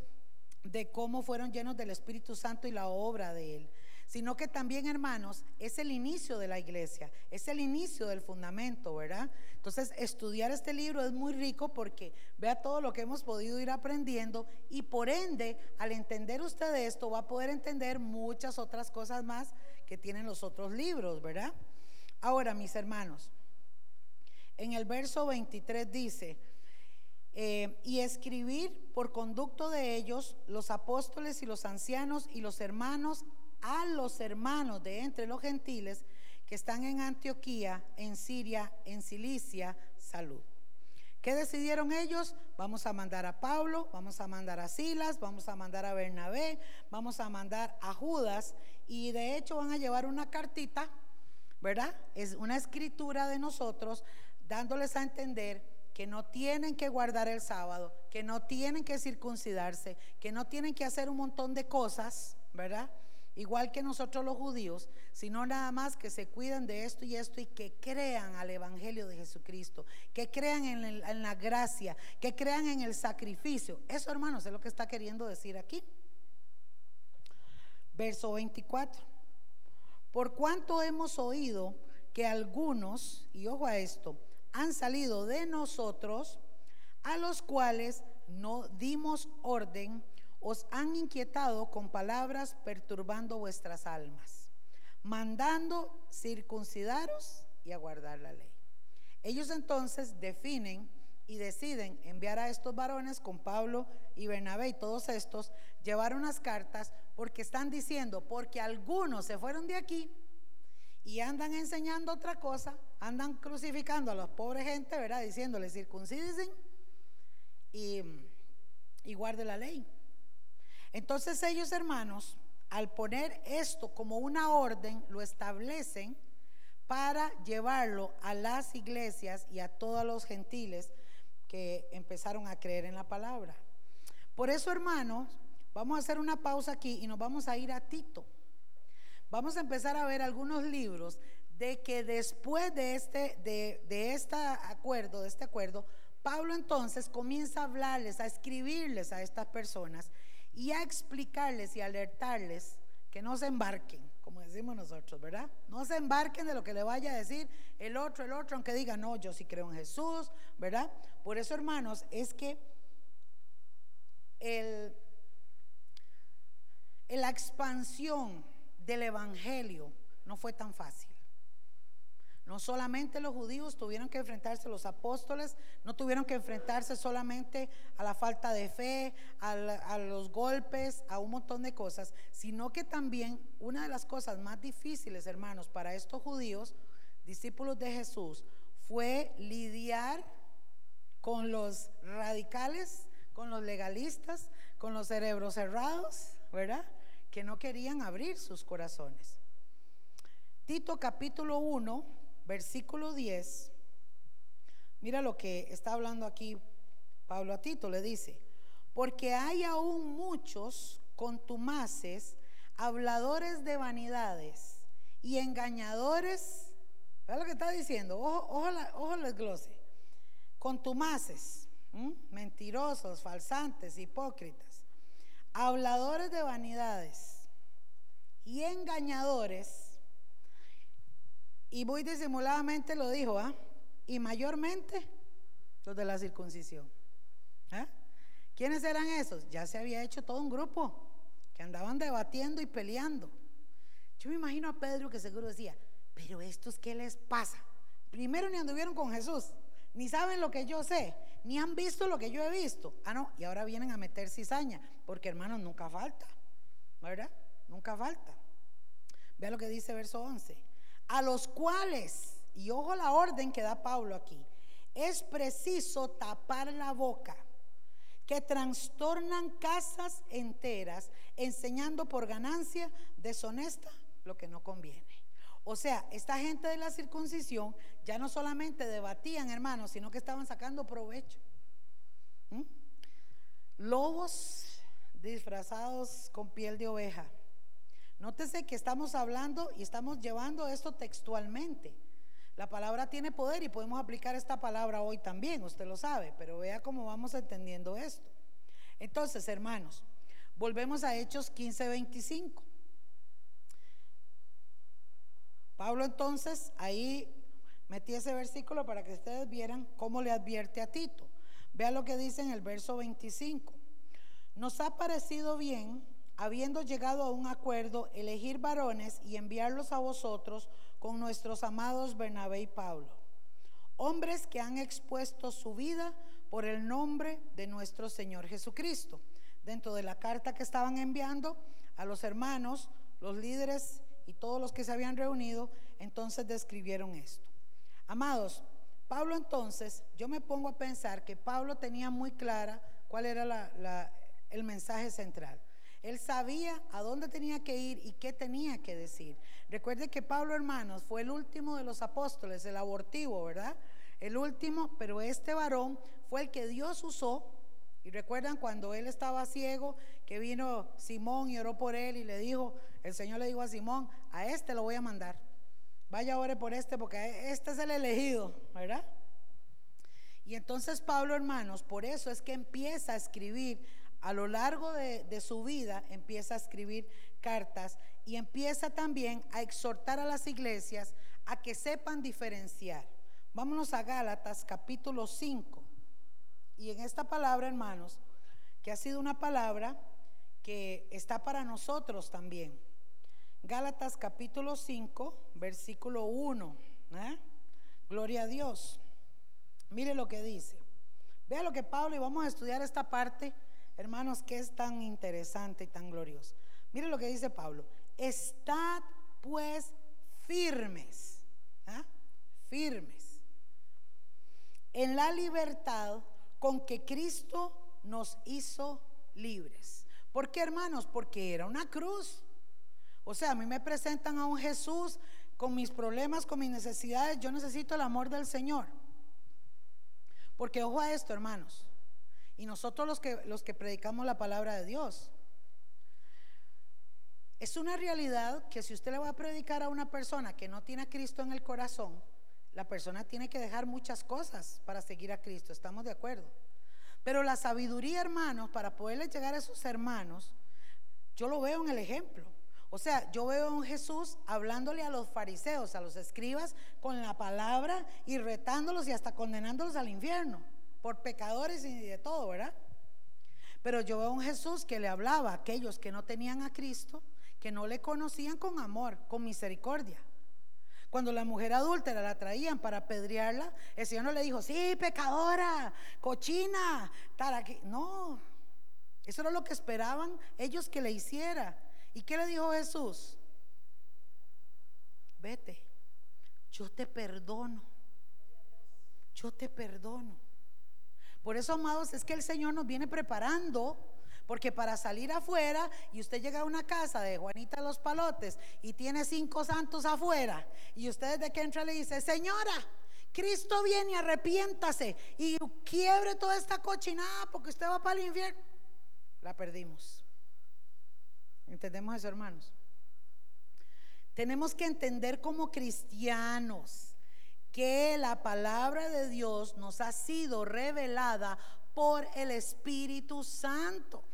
de cómo fueron llenos del Espíritu Santo y la obra de Él, sino que también, hermanos, es el inicio de la iglesia, es el inicio del fundamento, ¿verdad? Entonces, estudiar este libro es muy rico porque vea todo lo que hemos podido ir aprendiendo y por ende, al entender usted esto, va a poder entender muchas otras cosas más que tienen los otros libros, ¿verdad? Ahora, mis hermanos, en el verso 23 dice, eh, y escribir por conducto de ellos los apóstoles y los ancianos y los hermanos a los hermanos de entre los gentiles que están en Antioquía, en Siria, en Cilicia, salud. ¿Qué decidieron ellos? Vamos a mandar a Pablo, vamos a mandar a Silas, vamos a mandar a Bernabé, vamos a mandar a Judas y de hecho van a llevar una cartita, ¿verdad? Es una escritura de nosotros dándoles a entender que no tienen que guardar el sábado, que no tienen que circuncidarse, que no tienen que hacer un montón de cosas, ¿verdad? Igual que nosotros los judíos, sino nada más que se cuiden de esto y esto y que crean al Evangelio de Jesucristo, que crean en, en la gracia, que crean en el sacrificio. Eso, hermanos, es lo que está queriendo decir aquí. Verso 24. Por cuanto hemos oído que algunos, y ojo a esto, han salido de nosotros, a los cuales no dimos orden, os han inquietado con palabras perturbando vuestras almas, mandando circuncidaros y aguardar la ley. Ellos entonces definen y deciden enviar a estos varones con Pablo y Bernabé y todos estos, llevar unas cartas porque están diciendo, porque algunos se fueron de aquí y andan enseñando otra cosa, andan crucificando a los pobres gente, ¿verdad? Diciéndoles circunciden y, y guarde la ley. Entonces ellos, hermanos, al poner esto como una orden, lo establecen para llevarlo a las iglesias y a todos los gentiles que empezaron a creer en la palabra. Por eso, hermanos, vamos a hacer una pausa aquí y nos vamos a ir a Tito. Vamos a empezar a ver algunos libros de que después de este, de, de acuerdo, de este acuerdo, Pablo entonces comienza a hablarles, a escribirles a estas personas y a explicarles y alertarles que no se embarquen, como decimos nosotros, ¿verdad? No se embarquen de lo que le vaya a decir el otro, el otro, aunque diga, no, yo sí creo en Jesús, ¿verdad? Por eso, hermanos, es que el, la expansión del Evangelio no fue tan fácil. No solamente los judíos tuvieron que enfrentarse, los apóstoles no tuvieron que enfrentarse solamente a la falta de fe, a, los golpes, a un montón de cosas, sino que también una de las cosas más difíciles, hermanos, para estos judíos, discípulos de Jesús, fue lidiar con los radicales, con los legalistas, con los cerebros cerrados, ¿verdad? Que no querían abrir sus corazones. Tito capítulo 1, versículo 10. Mira lo que está hablando aquí Pablo a Tito, le dice, porque hay aún muchos contumaces, habladores de vanidades y engañadores. ¿Ves lo que está diciendo? Ojo, ojo, ojo les glose. Contumaces, mentirosos, falsantes, hipócritas, habladores de vanidades y engañadores. Y muy disimuladamente lo dijo, ¿ah? Y mayormente los de la circuncisión. ¿Ah? ¿Quiénes eran esos? Ya se había hecho todo un grupo que andaban debatiendo y peleando. Yo me imagino a Pedro que seguro decía, pero estos qué les pasa? Primero ni anduvieron con Jesús, ni saben lo que yo sé, ni han visto lo que yo he visto. Ah, no, y ahora vienen a meter cizaña, porque hermanos, nunca falta, ¿verdad? Nunca falta. Vea lo que dice verso 11. A los cuales, y ojo la orden que da Pablo aquí, es preciso tapar la boca que trastornan casas enteras, enseñando por ganancia deshonesta lo que no conviene. O sea, esta gente de la circuncisión ya no solamente debatían, hermanos, sino que estaban sacando provecho. ¿Mm? Lobos disfrazados con piel de oveja. Nótese que estamos hablando y estamos llevando esto textualmente. La palabra tiene poder y podemos aplicar esta palabra hoy también, usted lo sabe, pero vea cómo vamos entendiendo esto. Entonces, hermanos, volvemos a Hechos 15, 25. Pablo entonces ahí metí ese versículo para que ustedes vieran cómo le advierte a Tito. Vea lo que dice en el verso 25. Nos ha parecido bien, habiendo llegado a un acuerdo, elegir varones y enviarlos a vosotros con nuestros amados Bernabé y Pablo, hombres que han expuesto su vida por el nombre de nuestro Señor Jesucristo. Dentro de la carta que estaban enviando a los hermanos, los líderes y todos los que se habían reunido, entonces describieron esto. Amados, Pablo entonces, yo me pongo a pensar que Pablo tenía muy clara cuál era el mensaje central. Él sabía a dónde tenía que ir y qué tenía que decir. Recuerde que Pablo, hermanos, fue el último de los apóstoles, el abortivo, ¿verdad? El último, pero este varón fue el que Dios usó. Y recuerdan cuando él estaba ciego, que vino Simón y oró por él y le dijo, el Señor le dijo a Simón, a este lo voy a mandar. Vaya ore por este porque este es el elegido, ¿verdad? Y entonces Pablo, hermanos, por eso es que empieza a escribir a lo largo de, su vida empieza a escribir cartas y empieza también a exhortar a las iglesias a que sepan diferenciar. Vámonos a Gálatas capítulo 5. Y en esta palabra, hermanos, que ha sido una palabra que está para nosotros también. Gálatas capítulo 5, versículo 1. ¿eh? Gloria a Dios. Mire lo que dice. Vea lo que Pablo, y vamos a estudiar esta parte Hermanos, que es tan interesante y tan glorioso. Mire lo que dice Pablo. Estad pues firmes, ¿ah? firmes, en la libertad con que Cristo nos hizo libres. ¿Por qué, hermanos? Porque era una cruz. O sea, a mí me presentan a un Jesús con mis problemas, con mis necesidades. Yo necesito el amor del Señor. Porque ojo a esto, hermanos. Y nosotros los que, los que predicamos la palabra de Dios. Es una realidad que si usted le va a predicar a una persona que no tiene a Cristo en el corazón, la persona tiene que dejar muchas cosas para seguir a Cristo, estamos de acuerdo. Pero la sabiduría, hermanos, para poderle llegar a esos hermanos, yo lo veo en el ejemplo. O sea, yo veo a un Jesús hablándole a los fariseos, a los escribas, con la palabra y retándolos y hasta condenándolos al infierno por pecadores y de todo, ¿verdad? Pero yo veo a un Jesús que le hablaba a aquellos que no tenían a Cristo, que no le conocían con amor, con misericordia. Cuando la mujer adúltera la traían para apedrearla, el Señor no le dijo, sí, pecadora, cochina, aquí. No, eso era lo que esperaban ellos que le hiciera. ¿Y qué le dijo Jesús? Vete, yo te perdono, yo te perdono. Por eso, amados, es que el Señor nos viene preparando Porque para salir afuera y usted llega a una casa de Juanita Los Palotes y tiene cinco santos afuera y usted desde que entra le dice, señora, Cristo viene, arrepiéntase y quiebre toda esta cochinada porque usted va para el infierno. La perdimos. ¿Entendemos eso, hermanos? Tenemos que entender como cristianos que la palabra de Dios nos ha sido revelada por el Espíritu Santo.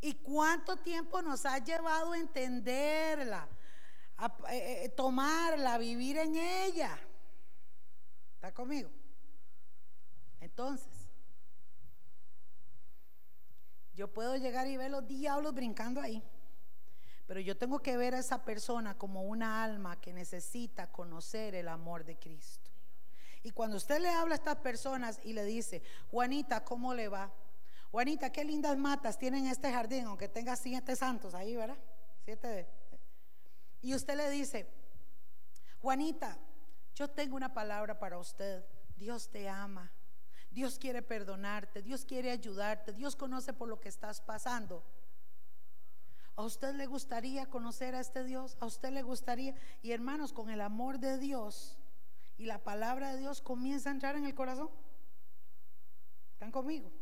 ¿Y cuánto tiempo nos ha llevado entenderla, a, eh, eh, tomarla, vivir en ella? ¿Está conmigo? Entonces, yo puedo llegar y ver los diablos brincando ahí. Pero yo tengo que ver a esa persona como una alma que necesita conocer el amor de Cristo. Y cuando usted le habla a estas personas y le dice, Juanita, ¿cómo le va? Juanita, qué lindas matas tienen este jardín, aunque tenga siete santos ahí, ¿verdad? Siete. Y usted le dice, Juanita, yo tengo una palabra para usted. Dios te ama. Dios quiere perdonarte. Dios quiere ayudarte. Dios conoce por lo que estás pasando. ¿A usted le gustaría conocer a este Dios? ¿A usted le gustaría? Y hermanos, con el amor de Dios y la palabra de Dios comienza a entrar en el corazón. ¿Están conmigo?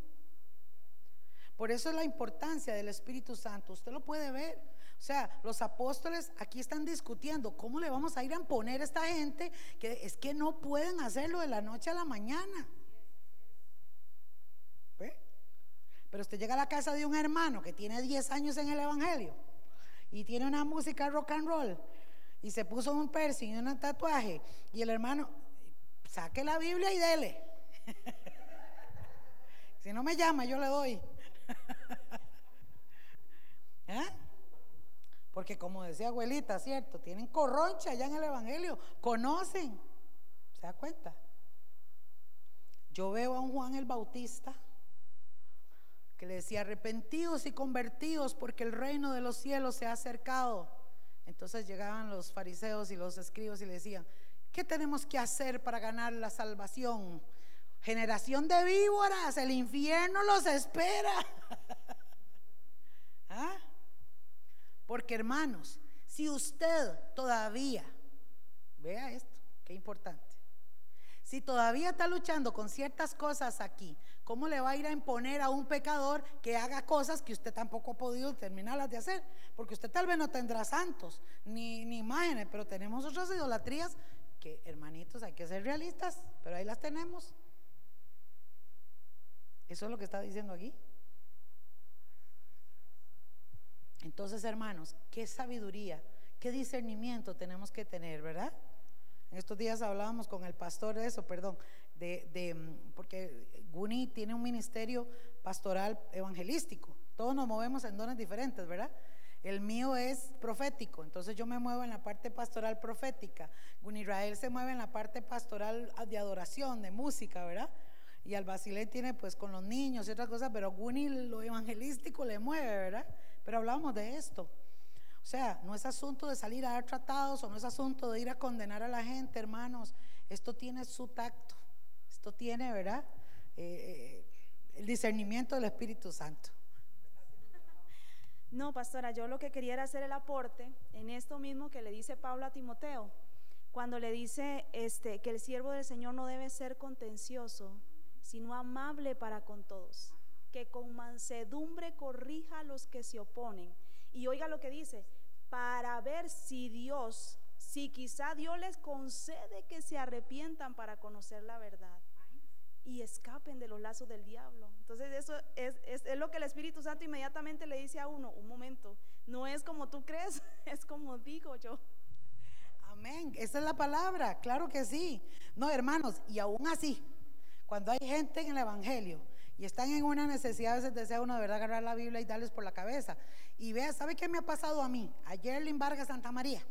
Por eso es la importancia del Espíritu Santo. Usted lo puede ver. O sea, los apóstoles aquí están discutiendo cómo le vamos a ir a imponer a esta gente que es que no pueden hacerlo de la noche a la mañana. Pero usted llega a la casa de un hermano que tiene 10 años en el Evangelio y tiene una música rock and roll y se puso un piercing y un tatuaje y el hermano, saque la Biblia y dele. [laughs] si no me llama, yo le doy. [laughs] ¿Eh? Porque como decía abuelita, ¿cierto? Tienen corroncha allá en el Evangelio, conocen. ¿Se da cuenta? Yo veo a un Juan el Bautista que le decía, arrepentidos y convertidos porque el reino de los cielos se ha acercado. Entonces llegaban los fariseos y los escribos y le decían, ¿qué tenemos que hacer para ganar la salvación? Generación de víboras, el infierno los espera. [laughs] ¿Ah? Porque hermanos, si usted todavía, vea esto, qué importante, si todavía está luchando con ciertas cosas aquí, ¿cómo le va a ir a imponer a un pecador que haga cosas que usted tampoco ha podido terminarlas de hacer? Porque usted tal vez no tendrá santos ni, ni imágenes, pero tenemos otras idolatrías que, hermanitos, hay que ser realistas, pero ahí las tenemos. Eso es lo que está diciendo aquí. Entonces, hermanos, qué sabiduría, qué discernimiento tenemos que tener, ¿verdad? En estos días hablábamos con el pastor de eso, perdón, de, porque Guni tiene un ministerio pastoral evangelístico. Todos nos movemos en dones diferentes, ¿verdad? El mío es profético, entonces yo me muevo en la parte pastoral profética. Guni Israel se mueve en la parte pastoral de adoración, de música, ¿verdad? Y al Basilé tiene pues con los niños y otras cosas, pero Guni lo evangelístico le mueve, ¿verdad? Pero hablamos de esto. O sea, no es asunto de salir a dar tratados o no es asunto de ir a condenar a la gente, hermanos. Esto tiene su tacto. Tiene, ¿verdad? Eh, eh, el discernimiento del Espíritu Santo. No, pastora, yo lo que quería era hacer el aporte en esto mismo que le dice Pablo a Timoteo, cuando le dice este, que el siervo del Señor no debe ser contencioso, sino amable para con todos, que con mansedumbre corrija a los que se oponen y oiga lo que dice, para ver si Dios, si quizá Dios les concede que se arrepientan para conocer la verdad y escapen de los lazos del diablo. Entonces eso es, es, lo que el Espíritu Santo inmediatamente le dice a uno, un momento, no es como tú crees, [laughs] es como digo yo. Amén, esa es la palabra, claro que sí. No, hermanos, y aún así, cuando hay gente en el Evangelio y están en una necesidad, a veces desea uno de verdad agarrar la Biblia y darles por la cabeza. Y vea, ¿sabe qué me ha pasado a mí? Ayer en Vargas Santa María.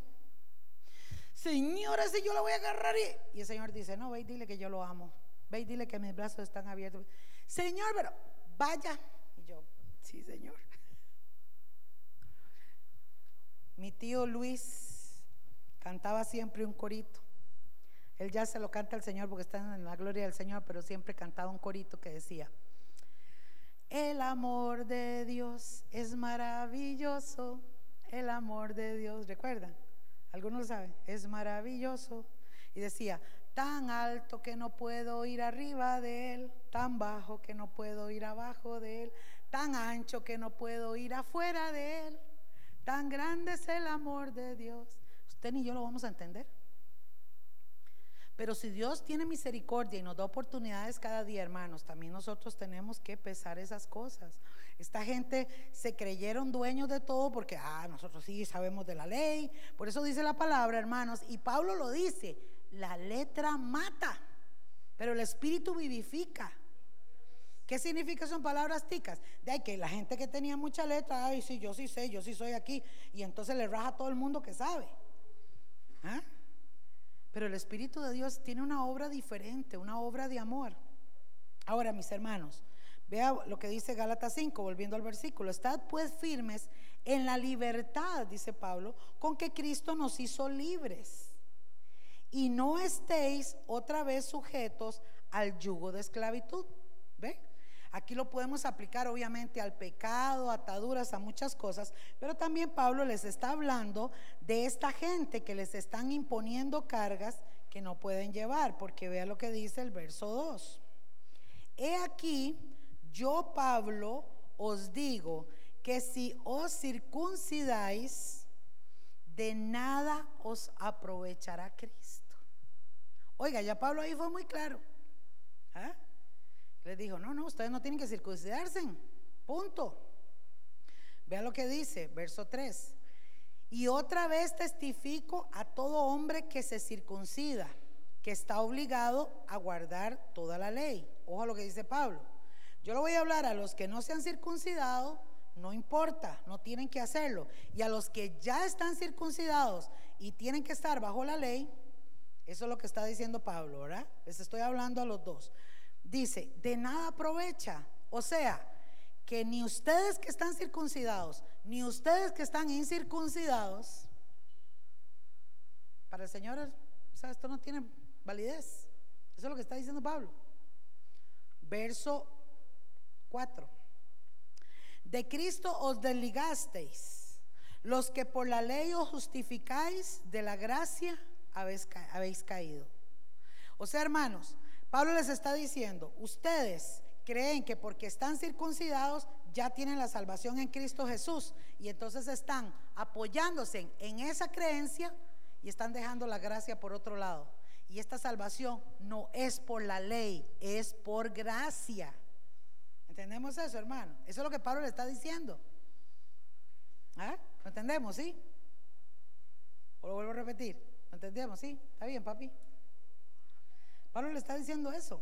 Señora, si yo la voy a agarrar y... el Señor dice, no, ve y dile que yo lo amo. Ve y dile que mis brazos están abiertos. Señor, pero vaya. Y yo, sí, Señor. Mi tío Luis cantaba siempre un corito. Él ya se lo canta al Señor porque está en la gloria del Señor, pero siempre cantaba un corito que decía, El amor de Dios es maravilloso. El amor de Dios, ¿recuerdan? Algunos saben, es maravilloso. Y decía, tan alto que no puedo ir arriba de él, tan bajo que no puedo ir abajo de él, tan ancho que no puedo ir afuera de él, tan grande es el amor de Dios. Usted ni yo lo vamos a entender. Pero si Dios tiene misericordia y nos da oportunidades cada día, hermanos, también nosotros tenemos que pesar esas cosas. Esta gente se creyeron dueños de todo porque, ah, nosotros sí sabemos de la ley. Por eso dice la palabra, hermanos, y Pablo lo dice, la letra mata, pero el espíritu vivifica. ¿Qué significa son palabras ticas? De ahí que la gente que tenía mucha letra, ay, sí, yo sí sé, yo sí soy aquí, y entonces le raja a todo el mundo que sabe. ¿Ah? Pero el Espíritu de Dios tiene una obra diferente, una obra de amor. Ahora, mis hermanos, vea lo que dice Gálatas 5, volviendo al versículo. Estad pues firmes en la libertad, dice Pablo, con que Cristo nos hizo libres. Y no estéis otra vez sujetos al yugo de esclavitud. ¿Ve? Aquí lo podemos aplicar obviamente al pecado, ataduras, a muchas cosas, pero también Pablo les está hablando de esta gente que les están imponiendo cargas que no pueden llevar, porque vea lo que dice el verso 2. He aquí, yo Pablo os digo que si os circuncidáis, de nada os aprovechará Cristo. Oiga, ya Pablo ahí fue muy claro. ¿Ah? Les dijo, no, no, ustedes no tienen que circuncidarse. Punto. Vea lo que dice, verso 3. Y otra vez testifico a todo hombre que se circuncida, que está obligado a guardar toda la ley. Ojo a lo que dice Pablo. Yo lo voy a hablar a los que no se han circuncidado, no importa, no tienen que hacerlo. Y a los que ya están circuncidados y tienen que estar bajo la ley, eso es lo que está diciendo Pablo, ¿verdad? Les estoy hablando a los dos dice, de nada aprovecha. O sea, que ni ustedes que están circuncidados, ni ustedes que están incircuncidados, para el Señor, esto no tiene validez. Eso es lo que está diciendo Pablo. Verso 4. De Cristo os desligasteis, los que por la ley os justificáis, de la gracia habéis, habéis caído. O sea, hermanos, Pablo les está diciendo, ustedes creen que porque están circuncidados ya tienen la salvación en Cristo Jesús y entonces están apoyándose en esa creencia y están dejando la gracia por otro lado. Y esta salvación no es por la ley, es por gracia. ¿Entendemos eso, hermano? Eso es lo que Pablo le está diciendo. ¿Ah? ¿Lo entendemos, sí? ¿O lo vuelvo a repetir? ¿Lo entendemos, sí? ¿Está bien, papi? Pablo le está diciendo eso.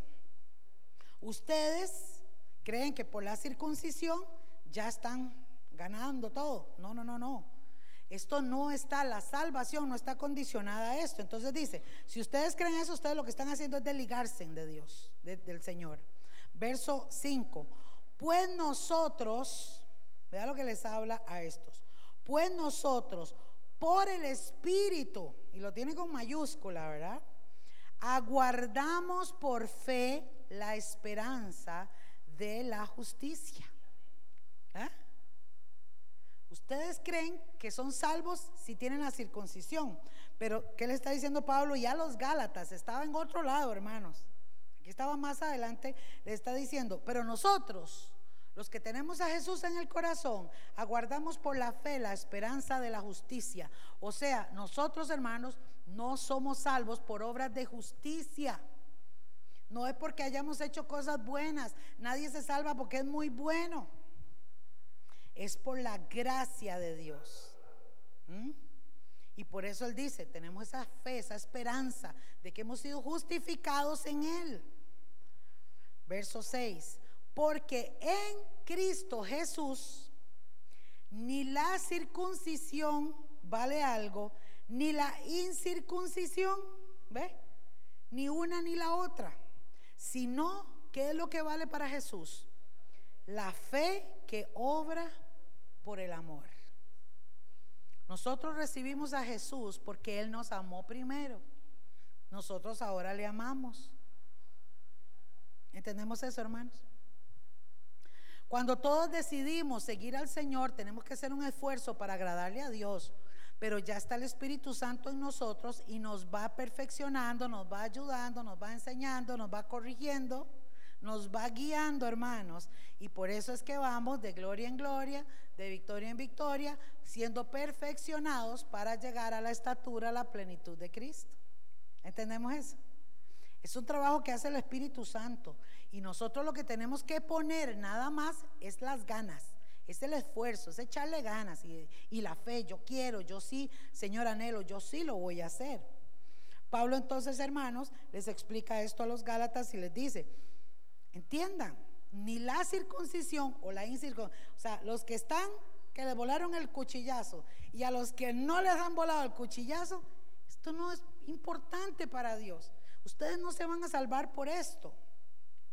Ustedes creen que por la circuncisión ya están ganando todo. No, no, no, no. Esto no está, la salvación no está condicionada a esto. Entonces dice, si ustedes creen eso, ustedes lo que están haciendo es desligarse de Dios, del Señor. Verso 5. Pues nosotros, vea lo que les habla a estos. Pues nosotros, por el Espíritu, y lo tiene con mayúscula, ¿verdad? aguardamos por fe la esperanza de la justicia. ¿Ah? Ustedes creen que son salvos si tienen la circuncisión, pero ¿qué le está diciendo Pablo? Ya los Gálatas, estaba en otro lado, hermanos. Aquí estaba más adelante, le está diciendo, pero nosotros, los que tenemos a Jesús en el corazón, aguardamos por la fe la esperanza de la justicia. O sea, nosotros, hermanos, no somos salvos por obras de justicia. No es porque hayamos hecho cosas buenas. Nadie se salva porque es muy bueno. Es por la gracia de Dios. ¿Mm? Y por eso Él dice, tenemos esa fe, esa esperanza de que hemos sido justificados en Él. Verso 6. Porque en Cristo Jesús ni la circuncisión vale algo, ni la incircuncisión, ¿ve? Ni una ni la otra, sino, ¿qué es lo que vale para Jesús? La fe que obra por el amor. Nosotros recibimos a Jesús porque Él nos amó primero. Nosotros ahora le amamos. ¿Entendemos eso, hermanos? Cuando todos decidimos seguir al Señor, tenemos que hacer un esfuerzo para agradarle a Dios. Pero ya está el Espíritu Santo en nosotros y nos va perfeccionando, nos va ayudando, nos va enseñando, nos va corrigiendo, nos va guiando, hermanos. Y por eso es que vamos de gloria en gloria, de victoria en victoria, siendo perfeccionados para llegar a la estatura, a la plenitud de Cristo. ¿Entendemos eso? Es un trabajo que hace el Espíritu Santo. Y nosotros lo que tenemos que poner nada más es las ganas, es el esfuerzo, es echarle ganas y, la fe. Yo quiero, yo sí, Señor anhelo, yo sí lo voy a hacer. Pablo entonces, hermanos, les explica esto a los Gálatas y les dice, entiendan, ni la circuncisión o la incircuncisión, o sea, los que están, que le volaron el cuchillazo y a los que no les han volado el cuchillazo, esto no es importante para Dios. Ustedes no se van a salvar por esto.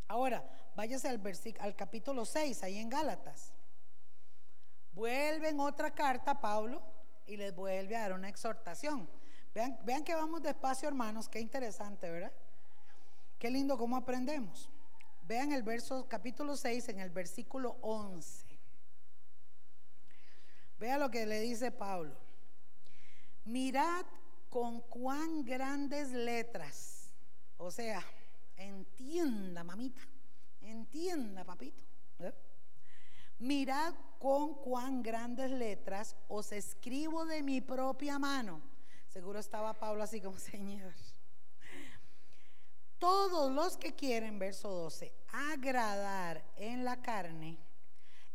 Ahora, váyase al, al capítulo 6, ahí en Gálatas. Vuelven otra carta, Pablo, y les vuelve a dar una exhortación. Vean, vean que vamos despacio, hermanos, qué interesante, ¿verdad? Qué lindo cómo aprendemos. Vean el verso, capítulo 6, en el versículo 11. Vean lo que le dice Pablo. Mirad con cuán grandes letras, o sea, entienda, mamita, entienda, papito. ¿eh? Mirad con cuán grandes letras os escribo de mi propia mano. Seguro estaba Pablo así como, [laughs] Señor. Todos los que quieren, verso 12, agradar en la carne,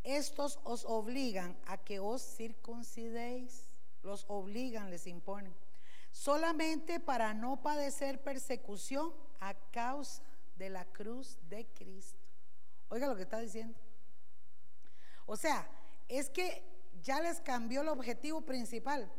estos os obligan a que os circuncidéis. Los obligan, les imponen solamente para no padecer persecución a causa de la cruz de Cristo. Oiga lo que está diciendo. O sea, es que ya les cambió el objetivo principal.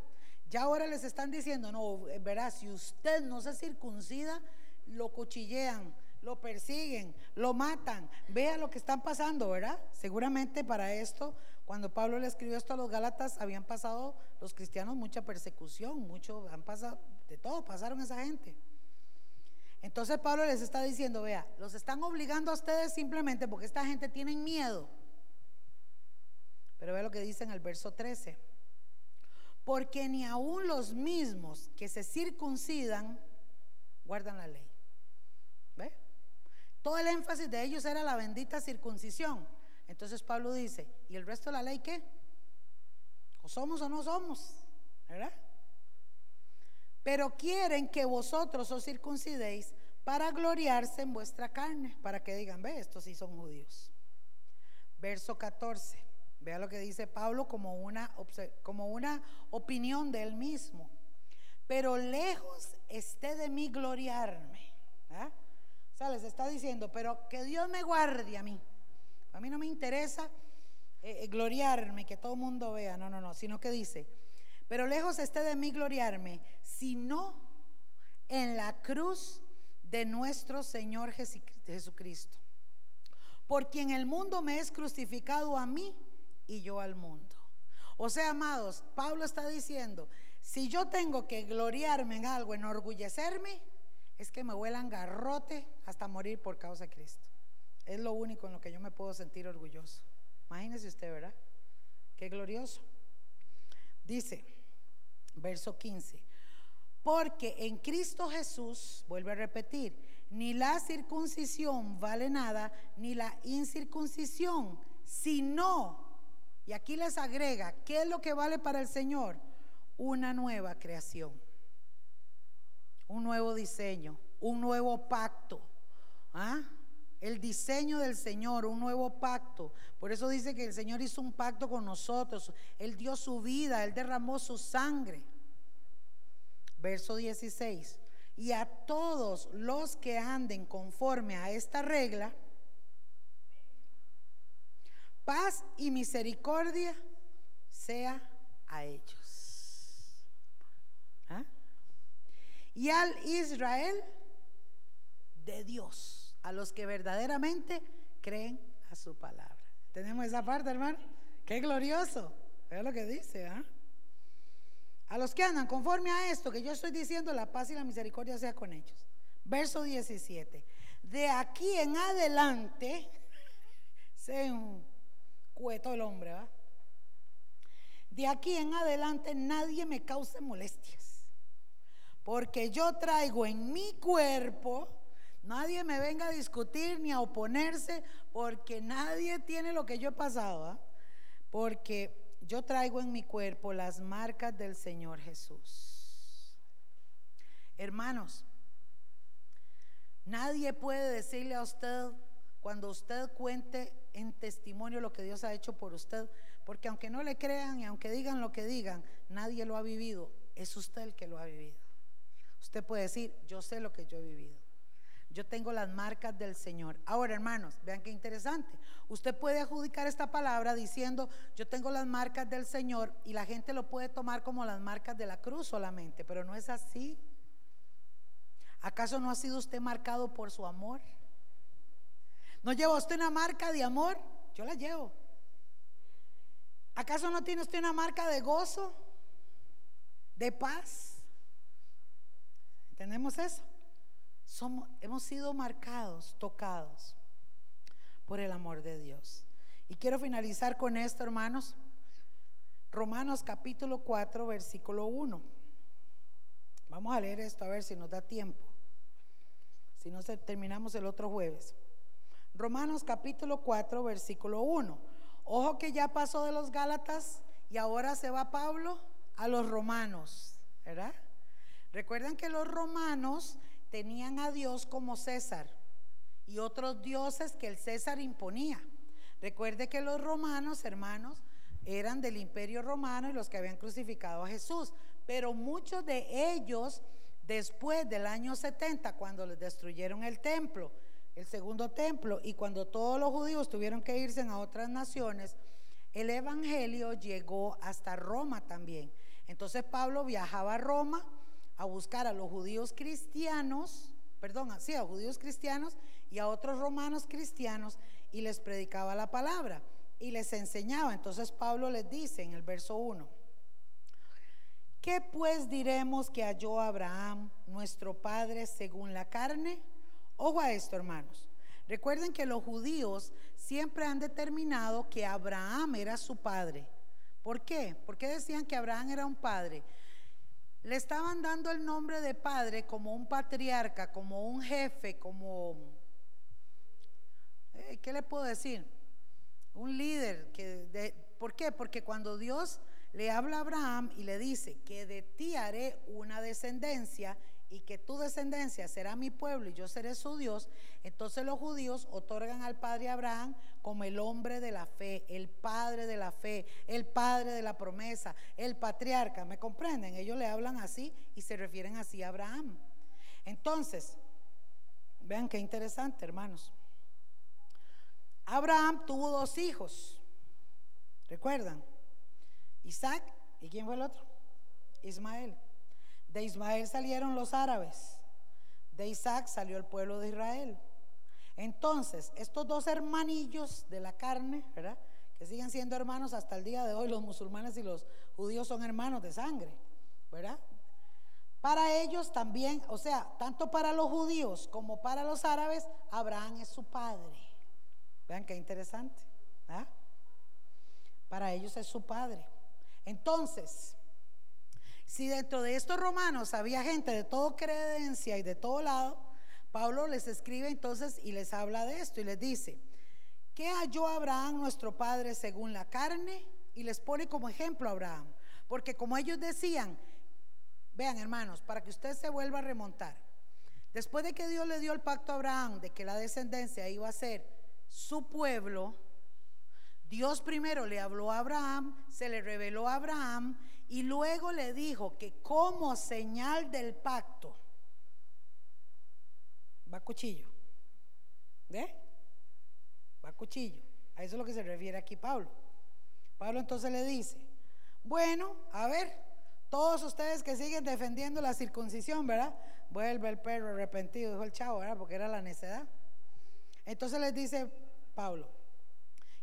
Ya ahora les están diciendo, no, verá, si usted no se circuncida, lo cuchillean, lo persiguen, lo matan. Vea lo que están pasando, ¿verdad? Seguramente para esto cuando Pablo le escribió esto a los Gálatas, habían pasado los cristianos mucha persecución, mucho, han pasado, de todo, pasaron esa gente. Entonces Pablo les está diciendo, vea, los están obligando a ustedes simplemente porque esta gente tiene miedo. Pero vea lo que dice en el verso 13. Porque ni aun los mismos que se circuncidan guardan la ley. ¿Ve? Todo el énfasis de ellos era la bendita circuncisión. Entonces Pablo dice, ¿y el resto de la ley qué? ¿O somos o no somos? ¿Verdad? Pero quieren que vosotros os circuncidéis para gloriarse en vuestra carne, para que digan, ve, estos sí son judíos. Verso 14. Vea lo que dice Pablo como una, como una opinión de él mismo. Pero lejos esté de mí gloriarme. ¿ah? O sea, les está diciendo, pero que Dios me guarde a mí. A mí no me interesa eh, eh, gloriarme, que todo el mundo vea, no, no, no, sino que dice, pero lejos esté de mí gloriarme, sino en la cruz de nuestro Señor Jesucristo. Por quien el mundo me es crucificado a mí y yo al mundo. O sea, amados, Pablo está diciendo, si yo tengo que gloriarme en algo, enorgullecerme, es que me vuelan garrote hasta morir por causa de Cristo. Es lo único en lo que yo me puedo sentir orgulloso. Imagínese usted, ¿verdad? Qué glorioso. Dice, verso 15, porque en Cristo Jesús, vuelve a repetir, ni la circuncisión vale nada, ni la incircuncisión, sino, y aquí les agrega, ¿qué es lo que vale para el Señor? Una nueva creación, un nuevo diseño, un nuevo pacto. ¿Ah? el diseño del Señor, un nuevo pacto. Por eso dice que el Señor hizo un pacto con nosotros. Él dio su vida, Él derramó su sangre. Verso 16. Y a todos los que anden conforme a esta regla, paz y misericordia sea a ellos. ¿Ah? Y al Israel de Dios a los que verdaderamente creen a su palabra. ¿Tenemos esa parte, hermano? Qué glorioso. Vea lo que dice, ¿ah? A los que andan conforme a esto que yo estoy diciendo, la paz y la misericordia sea con ellos. Verso 17. De aquí en adelante, [laughs] cueto el hombre, ¿va? De aquí en adelante nadie me cause molestias, porque yo traigo en mi cuerpo, nadie me venga a discutir ni a oponerse, porque nadie tiene lo que yo he pasado, ¿va? porque yo traigo en mi cuerpo las marcas del Señor Jesús. Hermanos, nadie puede decirle a usted cuando usted cuente en testimonio lo que Dios ha hecho por usted, porque aunque no le crean y aunque digan lo que digan, nadie lo ha vivido, es usted el que lo ha vivido. Usted puede decir, yo sé lo que yo he vivido. Yo tengo las marcas del Señor. Ahora, hermanos, vean qué interesante. Usted puede adjudicar esta palabra diciendo, yo tengo las marcas del Señor y la gente lo puede tomar como las marcas de la cruz solamente, pero no es así. ¿Acaso no ha sido usted marcado por su amor? ¿No lleva usted una marca de amor? Yo la llevo. ¿Acaso no tiene usted una marca de gozo? ¿De paz? ¿Entendemos eso? Somos, hemos sido marcados, tocados por el amor de Dios. Y quiero finalizar con esto, hermanos. Romanos capítulo 4, versículo 1. Vamos a leer esto a ver si nos da tiempo. Si no, terminamos el otro jueves. Romanos capítulo 4, versículo 1. Ojo que ya pasó de los Gálatas y ahora se va Pablo a los romanos, ¿verdad? Recuerdan que los romanos tenían a Dios como César y otros dioses que el César imponía. Recuerde que los romanos, hermanos, eran del imperio romano y los que habían crucificado a Jesús, pero muchos de ellos, después del año 70, cuando les destruyeron el templo, el segundo templo, y cuando todos los judíos tuvieron que irse a otras naciones, el Evangelio llegó hasta Roma también. Entonces Pablo viajaba a Roma a buscar a los judíos cristianos, perdón, sí, a judíos cristianos y a otros romanos cristianos y les predicaba la palabra y les enseñaba. Entonces Pablo les dice en el verso 1, ¿qué pues diremos que halló Abraham, nuestro padre, según la carne? Ojo a esto, hermanos. Recuerden que los judíos siempre han determinado que Abraham era su padre. ¿Por qué? ¿Por qué decían que Abraham era un padre? Le estaban dando el nombre de padre como un patriarca, como un jefe, como... ¿Qué le puedo decir? Un líder. Que ¿Por qué? Porque cuando Dios le habla a Abraham y le dice que de ti haré una descendencia y que tu descendencia será mi pueblo y yo seré su Dios, entonces los judíos otorgan al padre Abraham como el hombre de la fe, el padre de la fe, el padre de la promesa, el patriarca, ¿me comprenden? Ellos le hablan así y se refieren así a Abraham. Entonces, vean qué interesante, hermanos. Abraham tuvo dos hijos, ¿recuerdan? Isaac, ¿y quién fue el otro? Ismael. De Ismael salieron los árabes, de Isaac salió el pueblo de Israel. Entonces, estos dos hermanillos de la carne, ¿verdad? Que siguen siendo hermanos hasta el día de hoy, los musulmanes y los judíos son hermanos de sangre, ¿verdad? Para ellos también, o sea, tanto para los judíos como para los árabes, Abraham es su padre. Vean qué interesante. ¿verdad? Para ellos es su padre. Entonces, si dentro de estos romanos había gente de todo creencia y de todo lado, Pablo les escribe entonces y les habla de esto y les dice, ¿qué halló Abraham nuestro padre según la carne? Y les pone como ejemplo a Abraham. Porque como ellos decían, vean hermanos, para que usted se vuelva a remontar, después de que Dios le dio el pacto a Abraham de que la descendencia iba a ser su pueblo, Dios primero le habló a Abraham, se le reveló a Abraham y luego le dijo que como señal del pacto, va cuchillo. ¿Ve? Va cuchillo. A eso es lo que se refiere aquí Pablo. Pablo entonces le dice, bueno, a ver, todos ustedes que siguen defendiendo la circuncisión, ¿verdad? Vuelve el perro arrepentido, dijo el chavo, ¿verdad? Porque era la necedad. Entonces les dice Pablo,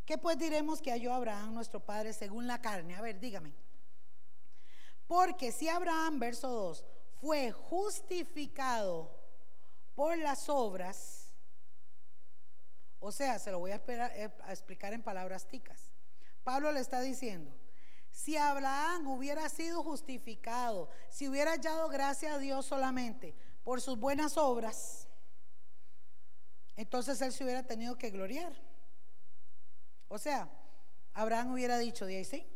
¿qué pues diremos que halló Abraham nuestro padre según la carne? A ver, dígame. Porque si Abraham, verso 2, fue justificado por las obras, o sea, se lo voy a, eh, explicar en palabras ticas. Pablo le está diciendo, si Abraham hubiera sido justificado, si hubiera hallado gracia a Dios solamente por sus buenas obras, entonces él se hubiera tenido que gloriar. O sea, Abraham hubiera dicho, de ahí sí,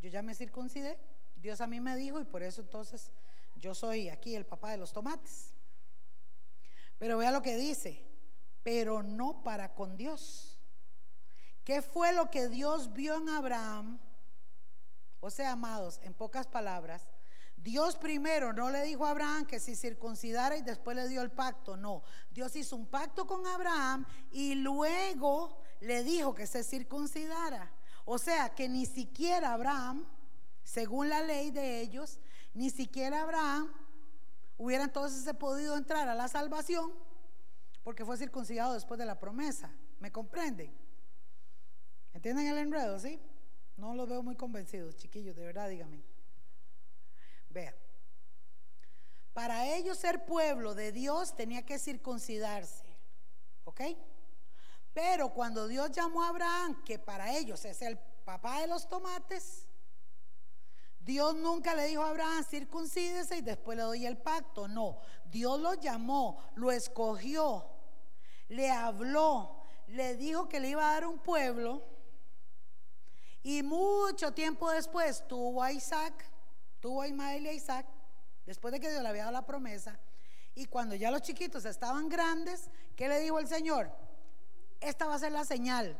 yo ya me circuncidé, Dios a mí me dijo y por eso entonces yo soy aquí el papá de los tomates. Pero vea lo que dice, pero no para con Dios. ¿Qué fue lo que Dios vio en Abraham? O sea, amados, en pocas palabras, Dios primero no le dijo a Abraham que se circuncidara y después le dio el pacto. No, Dios hizo un pacto con Abraham y luego le dijo que se circuncidara. O sea, que ni siquiera Abraham, según la ley de ellos, ni siquiera Abraham hubiera entonces podido entrar a la salvación porque fue circuncidado después de la promesa. ¿Me comprenden? ¿Entienden el enredo, sí? No los veo muy convencidos, chiquillos, de verdad, dígame. Vean. Para ellos ser pueblo de Dios tenía que circuncidarse. ¿Ok? Pero cuando Dios llamó a Abraham, que para ellos es el papá de los tomates, Dios nunca le dijo a Abraham, circuncídese y después le doy el pacto. No, Dios lo llamó, lo escogió, le habló, le dijo que le iba a dar un pueblo. Y mucho tiempo después tuvo a Isaac, tuvo a Ismael y a Isaac, después de que Dios le había dado la promesa. Y cuando ya los chiquitos estaban grandes, ¿qué le dijo el Señor? Esta va a ser la señal.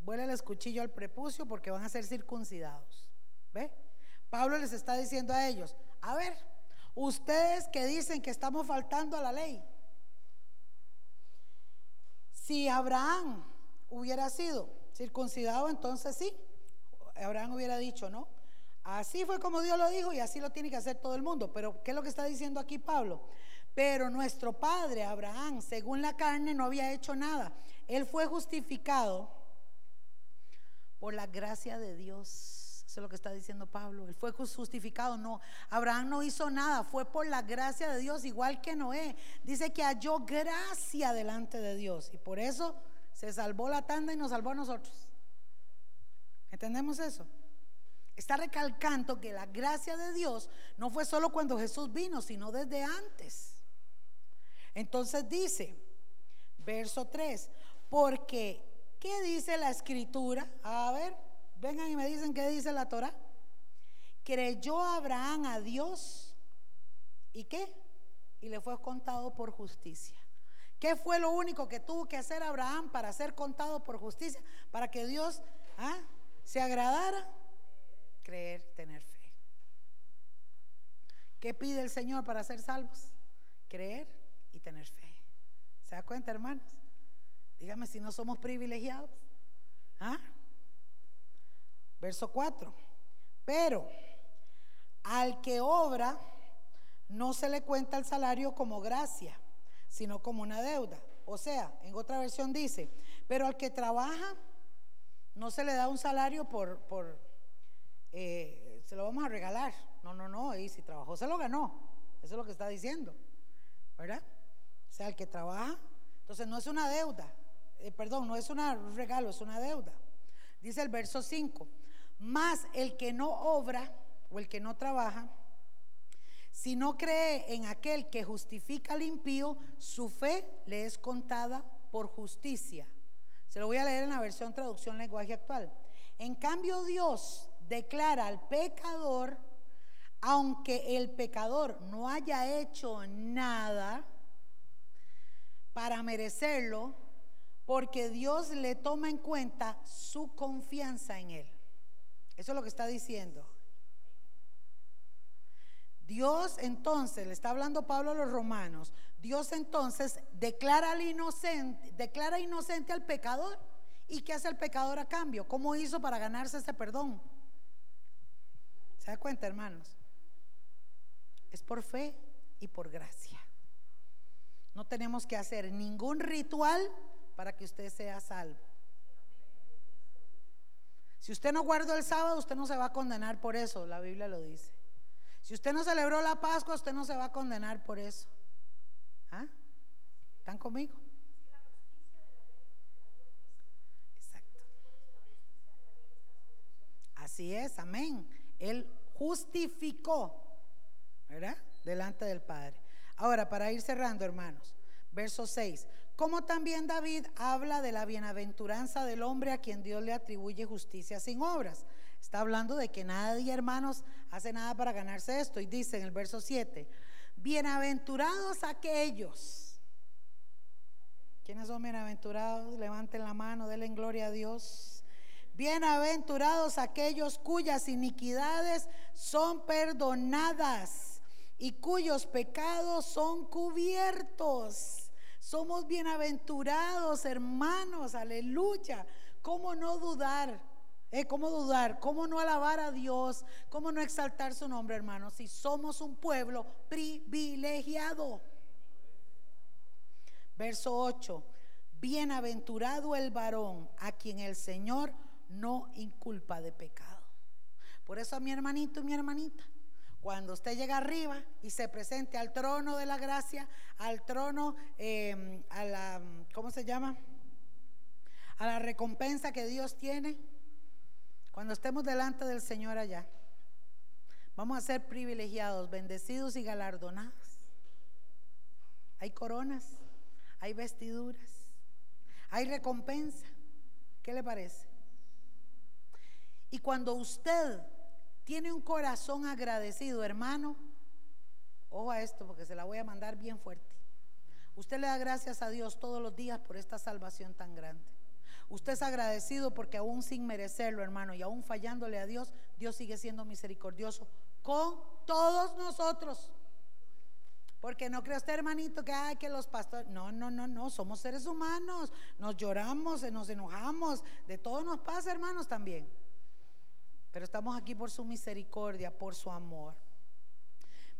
Vuelve el cuchillo al prepucio porque van a ser circuncidados. ¿Ve? Pablo les está diciendo a ellos, a ver, ustedes que dicen que estamos faltando a la ley, si Abraham hubiera sido circuncidado, entonces sí, Abraham hubiera dicho, ¿no? Así fue como Dios lo dijo y así lo tiene que hacer todo el mundo. Pero ¿qué es lo que está diciendo aquí Pablo? Pero nuestro padre Abraham, según la carne, no había hecho nada. Él fue justificado por la gracia de Dios. Eso es lo que está diciendo Pablo. Él fue justificado. No, Abraham no hizo nada. Fue por la gracia de Dios, igual que Noé. Dice que halló gracia delante de Dios. Y por eso se salvó la tanda y nos salvó a nosotros. ¿Entendemos eso? Está recalcando que la gracia de Dios no fue solo cuando Jesús vino, sino desde antes. Entonces dice, verso 3, porque, ¿qué dice la escritura? A ver, vengan y me dicen qué dice la Torah. Creyó Abraham a Dios y qué? Y le fue contado por justicia. ¿Qué fue lo único que tuvo que hacer Abraham para ser contado por justicia? Para que Dios ¿ah? se agradara. Creer, tener fe. ¿Qué pide el Señor para ser salvos? Creer y tener fe. ¿Se da cuenta, hermanos? Dígame si no somos privilegiados. ¿Ah? Verso 4. Pero al que obra no se le cuenta el salario como gracia, sino como una deuda. O sea, en otra versión dice, pero al que trabaja no se le da un salario por, por eh, se lo vamos a regalar. No, no, no, y si trabajó se lo ganó. Eso es lo que está diciendo. ¿Verdad? O sea, el que trabaja, entonces no es una deuda, eh, perdón, no es un regalo, es una deuda. Dice el verso 5, más el que no obra o el que no trabaja, si no cree en aquel que justifica al impío, su fe le es contada por justicia. Se lo voy a leer en la versión traducción lenguaje actual. En cambio, Dios declara al pecador, aunque el pecador no haya hecho nada para merecerlo, porque Dios le toma en cuenta su confianza en él. Eso es lo que está diciendo. Dios entonces, le está hablando Pablo a los romanos, Dios entonces declara al inocente, declara inocente al pecador. ¿Y qué hace el pecador a cambio? ¿Cómo hizo para ganarse ese perdón? ¿Se cuenta, hermanos? Es por fe y por gracia. No tenemos que hacer ningún ritual para que usted sea salvo. Si usted no guardó el sábado, usted no se va a condenar por eso, la Biblia lo dice. Si usted no celebró la Pascua, usted no se va a condenar por eso. ¿Ah? ¿Están conmigo? Exacto. Así es, amén. Él justificó, ¿verdad? Delante del Padre. Ahora, para ir cerrando, hermanos, verso 6. Como también David habla de la bienaventuranza del hombre a quien Dios le atribuye justicia sin obras. Está hablando de que nadie, hermanos, hace nada para ganarse esto. Y dice en el verso 7, bienaventurados aquellos. ¿Quiénes son bienaventurados? Levanten la mano, denle gloria a Dios. Bienaventurados aquellos cuyas iniquidades son perdonadas y cuyos pecados son cubiertos. Somos bienaventurados, hermanos, aleluya. ¿Cómo no dudar? Eh, ¿Cómo dudar? ¿Cómo no alabar a Dios? ¿Cómo no exaltar su nombre, hermanos? Si somos un pueblo privilegiado. Verso 8. Bienaventurado el varón a quien el Señor no inculpa de pecado. Por eso mi hermanito y mi hermanita, cuando usted llega arriba y se presente al trono de la gracia, al trono, em, a la, ¿cómo se llama? A la recompensa que Dios tiene, cuando estemos delante del Señor allá, vamos a ser privilegiados, bendecidos y galardonados. Hay coronas, hay vestiduras, hay recompensa. ¿Qué le parece? Y cuando usted tiene un corazón agradecido, hermano, ojo a esto porque se la voy a mandar bien fuerte. Usted le da gracias a Dios todos los días por esta salvación tan grande. Usted es agradecido porque aún sin merecerlo, hermano, y aún fallándole a Dios, Dios sigue siendo misericordioso con todos nosotros. Porque no cree usted, hermanito, que hay que los pastores. No, no, no, no. Somos seres humanos. Nos lloramos, nos enojamos. De todo nos pasa, hermanos, también. Pero estamos aquí por su misericordia, por su amor.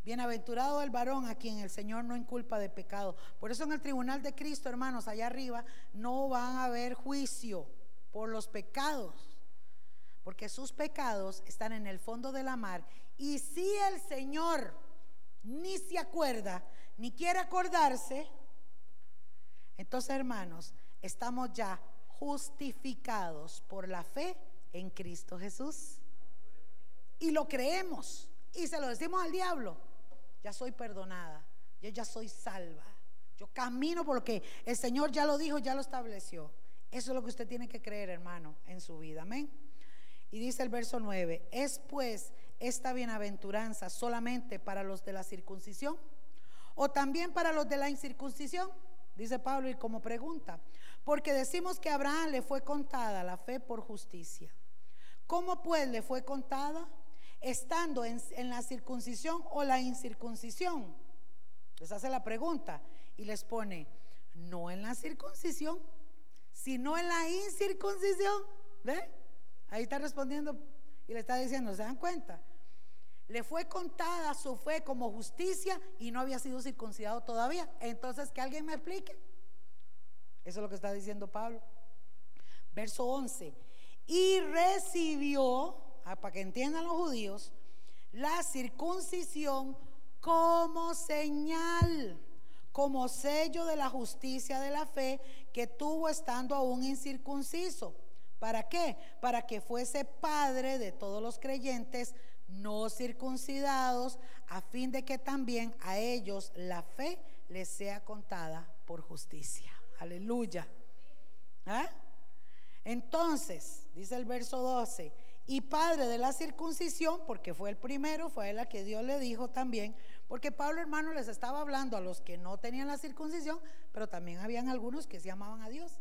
Bienaventurado el varón a quien el Señor no inculpa de pecado. Por eso en el tribunal de Cristo, hermanos, allá arriba, no van a haber juicio por los pecados. Porque sus pecados están en el fondo de la mar. Y si el Señor ni se acuerda, ni quiere acordarse, entonces, hermanos, estamos ya justificados por la fe en Cristo Jesús. Y lo creemos y se lo decimos al diablo. Ya soy perdonada, yo ya soy salva. Yo camino por lo que el Señor ya lo dijo, ya lo estableció. Eso es lo que usted tiene que creer, hermano, en su vida. Amén. Y dice el verso 9, ¿es pues esta bienaventuranza solamente para los de la circuncisión? ¿O también para los de la incircuncisión? Dice Pablo y como pregunta, porque decimos que a Abraham le fue contada la fe por justicia. ¿Cómo pues le fue contada? Estando en, la circuncisión o la incircuncisión. Les hace la pregunta y les pone, no en la circuncisión, sino en la incircuncisión. ¿Ve? Ahí está respondiendo y le está diciendo, ¿se dan cuenta? Le fue contada su fe como justicia y no había sido circuncidado todavía. Entonces, que alguien me explique. Eso es lo que está diciendo Pablo. Verso 11 y recibió, para que entiendan los judíos, la circuncisión como señal, como sello de la justicia de la fe que tuvo estando aún incircunciso. ¿Para qué? Para que fuese padre de todos los creyentes no circuncidados, a fin de que también a ellos la fe les sea contada por justicia. Aleluya. ¿Ah? Entonces, dice el verso 12, y padre de la circuncisión, porque fue el primero, fue él a que Dios le dijo también, porque Pablo hermano les estaba hablando a los que no tenían la circuncisión, pero también habían algunos que se amaban a Dios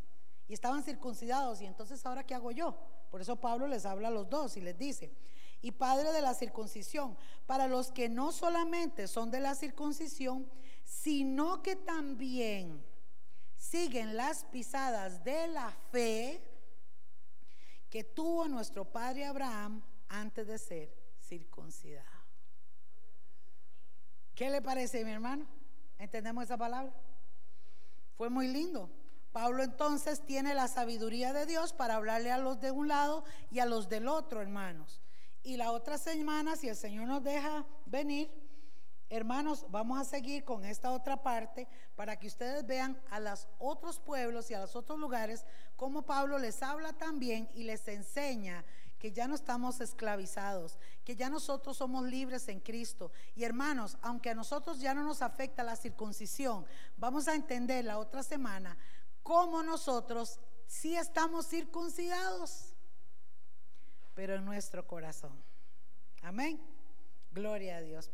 y estaban circuncidados, y entonces ahora qué hago yo? Por eso Pablo les habla a los dos y les dice, y padre de la circuncisión, para los que no solamente son de la circuncisión, sino que también siguen las pisadas de la fe, que tuvo nuestro padre Abraham antes de ser circuncidado. ¿Qué le parece, mi hermano? ¿Entendemos esa palabra? Fue muy lindo. Pablo entonces tiene la sabiduría de Dios para hablarle a los de un lado y a los del otro, hermanos. Y la otra semana, si el Señor nos deja venir, Hermanos, vamos a seguir con esta otra parte para que ustedes vean a los otros pueblos y a los otros lugares cómo Pablo les habla también y les enseña que ya no estamos esclavizados, que ya nosotros somos libres en Cristo. Y hermanos, aunque a nosotros ya no nos afecta la circuncisión, vamos a entender la otra semana cómo nosotros sí estamos circuncidados, pero en nuestro corazón. Amén. Gloria a Dios.